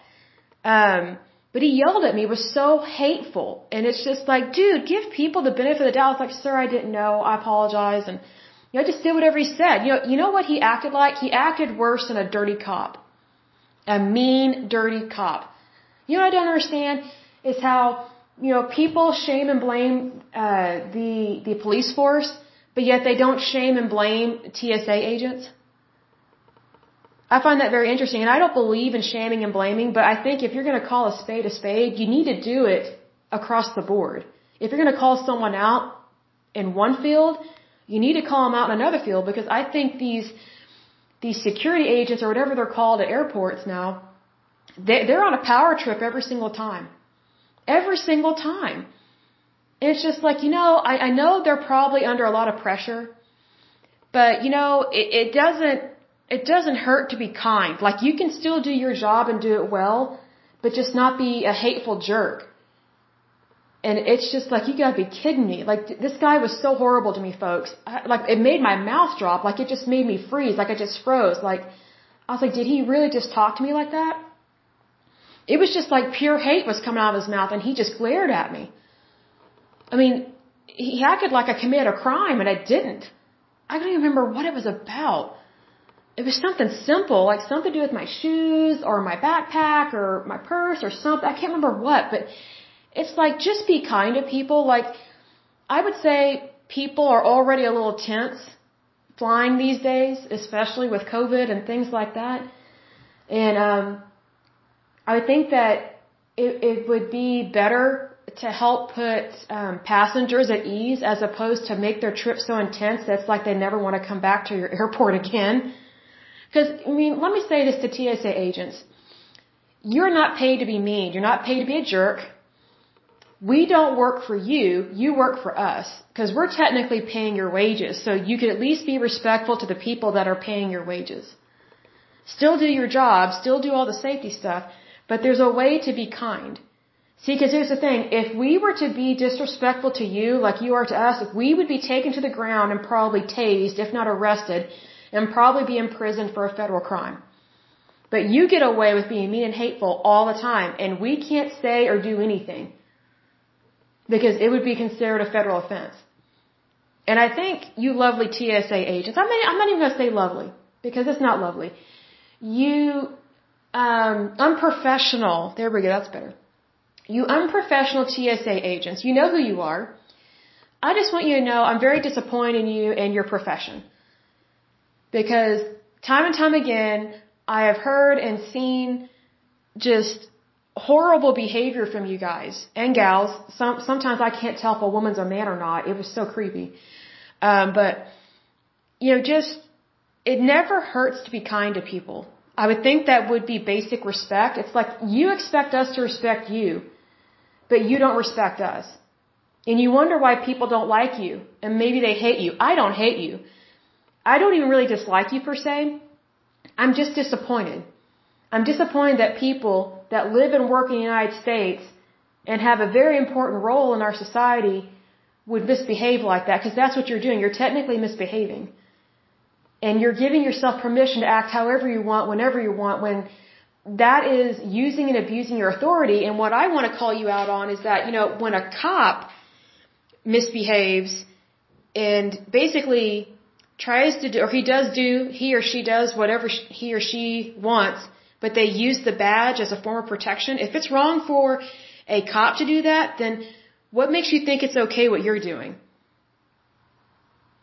Um, but he yelled at me. It was so hateful. And it's just like, dude, give people the benefit of the doubt. It's like, sir, I didn't know. I apologize. And, you know, just did whatever he said. You know, you know what he acted like? He acted worse than a dirty cop. A mean, dirty cop. You know what I don't understand? Is how you know, people shame and blame uh, the the police force, but yet they don't shame and blame TSA agents. I find that very interesting, and I don't believe in shaming and blaming, but I think if you're going to call a spade a spade, you need to do it across the board. If you're going to call someone out in one field, you need to call them out in another field because I think these these security agents or whatever they're called at airports now, they, they're on a power trip every single time. Every single time. It's just like, you know, I, I know they're probably under a lot of pressure, but you know, it, it doesn't, it doesn't hurt to be kind. Like you can still do your job and do it well, but just not be a hateful jerk. And it's just like, you gotta be kidding me. Like, this guy was so horrible to me, folks. I, like, it made my mouth drop. Like, it just made me freeze. Like, I just froze. Like, I was like, did he really just talk to me like that? It was just like pure hate was coming out of his mouth and he just glared at me. I mean, he acted like I committed a crime and I didn't. I don't even remember what it was about. It was something simple, like something to do with my shoes or my backpack or my purse or something. I can't remember what, but it's like just be kind to people. Like I would say people are already a little tense flying these days, especially with COVID and things like that. And um I would think that it, it would be better to help put um, passengers at ease as opposed to make their trip so intense that it's like they never want to come back to your airport again. Because, I mean, let me say this to TSA agents. You're not paid to be mean. You're not paid to be a jerk. We don't work for you. You work for us. Because we're technically paying your wages. So you could at least be respectful to the people that are paying your wages. Still do your job. Still do all the safety stuff. But there's a way to be kind. See, because here's the thing. If we were to be disrespectful to you like you are to us, we would be taken to the ground and probably tased, if not arrested, and probably be imprisoned for a federal crime. But you get away with being mean and hateful all the time, and we can't say or do anything. Because it would be considered a federal offense. And I think you lovely TSA agents, I mean, I'm not even going to say lovely, because it's not lovely. You, um, unprofessional, there we go, that's better you unprofessional TSA agents, you know who you are. I just want you to know I'm very disappointed in you and your profession. Because time and time again, I have heard and seen just horrible behavior from you guys and gals. Some, sometimes I can't tell if a woman's a man or not. It was so creepy. Um, but, you know, just, it never hurts to be kind to people. I would think that would be basic respect. It's like you expect us to respect you but you don't respect us. And you wonder why people don't like you, and maybe they hate you. I don't hate you. I don't even really dislike you per se. I'm just disappointed. I'm disappointed that people that live and work in the United States and have a very important role in our society would misbehave like that because that's what you're doing. You're technically misbehaving. And you're giving yourself permission to act however you want, whenever you want, when that is using and abusing your authority. And what I want to call you out on is that, you know, when a cop misbehaves and basically tries to do, or he does do, he or she does whatever he or she wants, but they use the badge as a form of protection. If it's wrong for a cop to do that, then what makes you think it's okay what you're doing?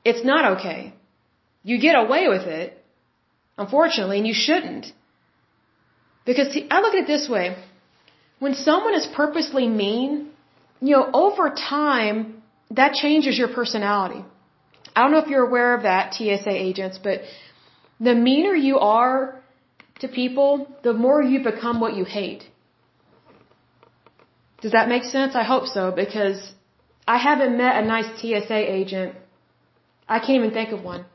It's not okay. You get away with it, unfortunately, and you shouldn't. Because see, I look at it this way. When someone is purposely mean, you know, over time, that changes your personality. I don't know if you're aware of that, TSA agents, but the meaner you are to people, the more you become what you hate. Does that make sense? I hope so, because I haven't met a nice TSA agent. I can't even think of one.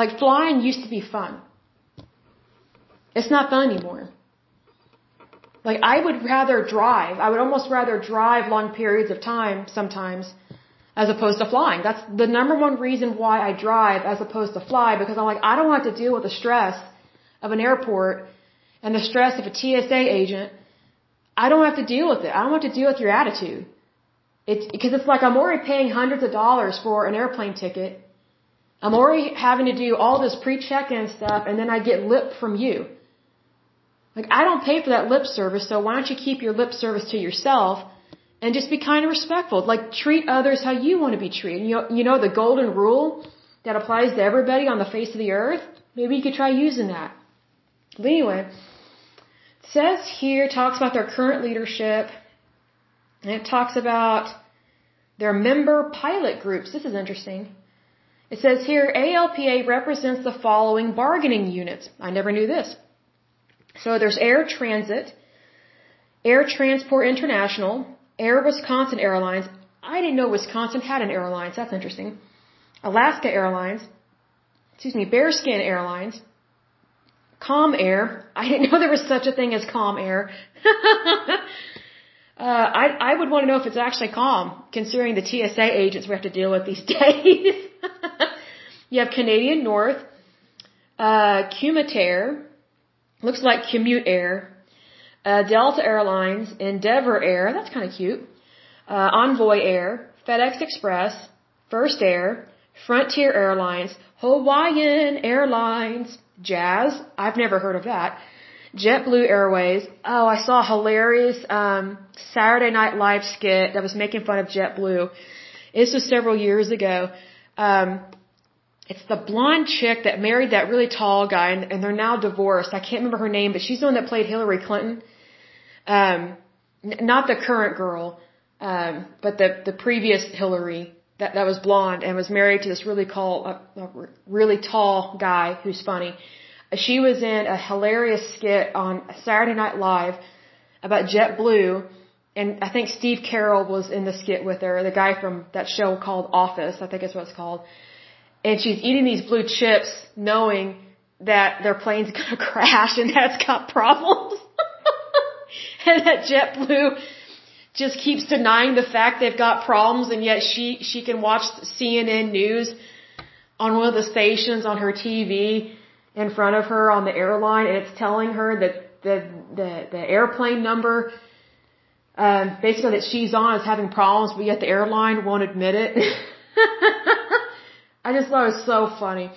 Like flying used to be fun. It's not fun anymore. Like I would rather drive. I would almost rather drive long periods of time sometimes as opposed to flying. That's the number one reason why I drive as opposed to fly because I'm like I don't have to deal with the stress of an airport and the stress of a TSA agent. I don't have to deal with it. I don't have to deal with your attitude. It's because it's like I'm already paying hundreds of dollars for an airplane ticket. I'm already having to do all this pre-check-in stuff and then I get lip from you. Like, I don't pay for that lip service, so why don't you keep your lip service to yourself and just be kind of respectful? Like, treat others how you want to be treated. You know, you know the golden rule that applies to everybody on the face of the earth? Maybe you could try using that. But anyway, it says here, talks about their current leadership, and it talks about their member pilot groups. This is interesting. It says here, ALPA represents the following bargaining units. I never knew this. So there's Air Transit, Air Transport International, Air Wisconsin Airlines. I didn't know Wisconsin had an airlines. That's interesting. Alaska Airlines, excuse me, Bearskin Airlines, Calm Air. I didn't know there was such a thing as Calm Air. uh, I I would want to know if it's actually calm, considering the TSA agents we have to deal with these days. you have Canadian North, uh, Cumatair, Looks like Commute Air, uh, Delta Airlines, Endeavor Air, that's kind of cute, uh, Envoy Air, FedEx Express, First Air, Frontier Airlines, Hawaiian Airlines, Jazz, I've never heard of that. JetBlue Airways. Oh, I saw a hilarious um, Saturday Night Live skit that was making fun of JetBlue. This was several years ago. Um, it's the blonde chick that married that really tall guy, and, and they're now divorced. I can't remember her name, but she's the one that played Hillary Clinton. Um, n- not the current girl, um, but the the previous Hillary that that was blonde and was married to this really tall, uh, uh, really tall guy who's funny. She was in a hilarious skit on Saturday Night Live about JetBlue, and I think Steve Carell was in the skit with her, the guy from that show called Office, I think is what it's called. And she's eating these blue chips, knowing that their plane's gonna crash and that it's got problems. and that JetBlue just keeps denying the fact they've got problems, and yet she she can watch CNN news on one of the stations on her TV in front of her on the airline, and it's telling her that the the the airplane number, um, basically that she's on is having problems, but yet the airline won't admit it. I just thought it was so funny.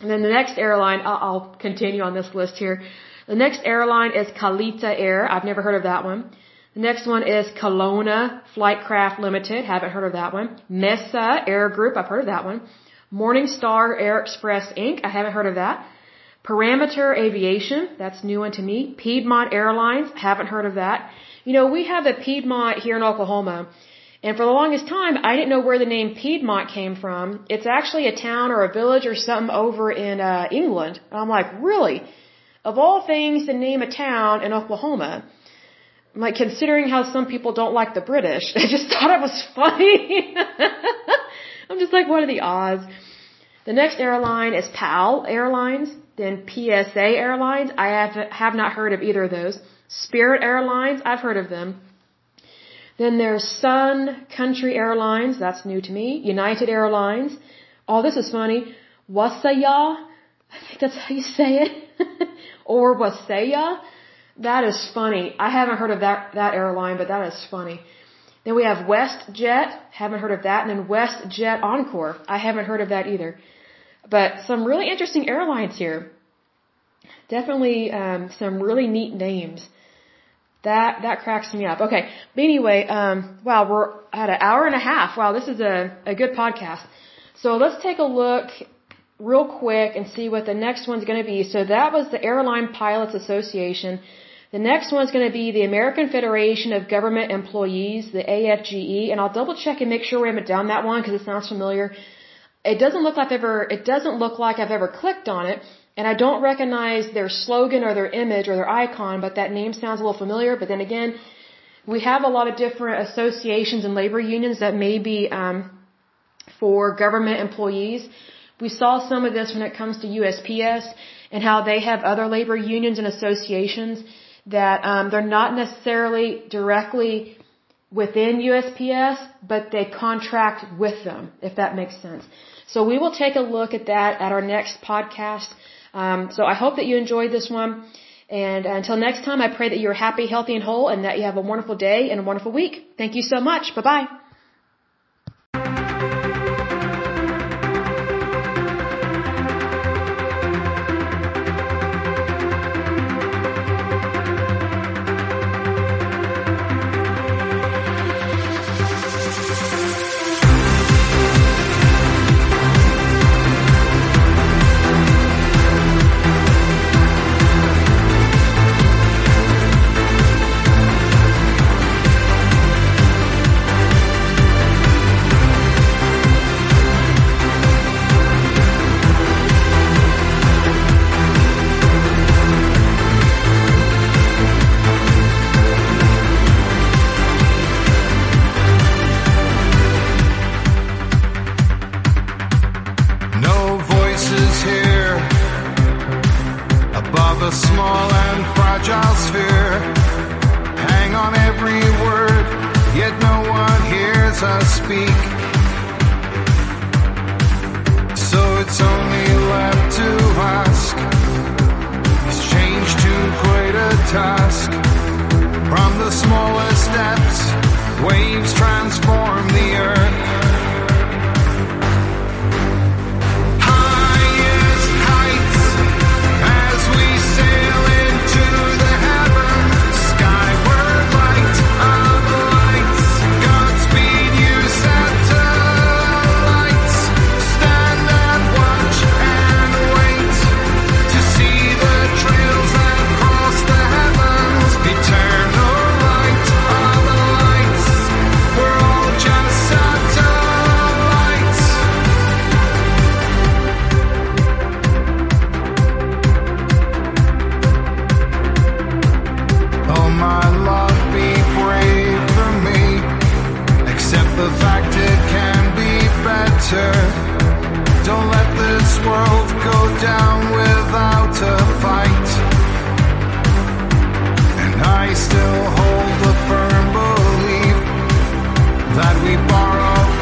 And then the next airline, I'll, I'll continue on this list here. The next airline is Kalitta Air. I've never heard of that one. The next one is Kelowna Flightcraft Limited. Haven't heard of that one. Mesa Air Group. I've heard of that one. Morningstar Air Express Inc. I haven't heard of that. Perimeter Aviation, that's new one to me. Piedmont Airlines, haven't heard of that. You know, we have a Piedmont here in Oklahoma. And for the longest time, I didn't know where the name Piedmont came from. It's actually a town or a village or something over in uh, England. And I'm like, really? Of all things to name a town in Oklahoma, I'm like considering how some people don't like the British, I just thought it was funny. I'm just like, what are the odds? The next airline is PAL Airlines, then PSA Airlines. I have, have not heard of either of those. Spirit Airlines, I've heard of them. Then there's Sun Country Airlines, that's new to me. United Airlines. Oh, this is funny. Wasaya, I think that's how you say it. or Wasaya. That is funny. I haven't heard of that, that airline, but that is funny. Then we have WestJet, haven't heard of that, and then WestJet Encore, I haven't heard of that either. But some really interesting airlines here. Definitely um, some really neat names. That that cracks me up. Okay, but anyway, um, wow, we're at an hour and a half. Wow, this is a a good podcast. So let's take a look real quick and see what the next one's going to be. So that was the Airline Pilots Association. The next one's going to be the American Federation of Government Employees, the AFGE, and I'll double check and make sure we haven't done that one because it sounds familiar. It doesn't look like I've ever, it doesn't look like I've ever clicked on it, and I don't recognize their slogan or their image or their icon, but that name sounds a little familiar. But then again, we have a lot of different associations and labor unions that may be um, for government employees. We saw some of this when it comes to USPS and how they have other labor unions and associations that um, they're not necessarily directly within USPS, but they contract with them, if that makes sense. So we will take a look at that at our next podcast. Um, so I hope that you enjoyed this one. And until next time, I pray that you're happy, healthy, and whole, and that you have a wonderful day and a wonderful week. Thank you so much. Bye bye.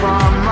From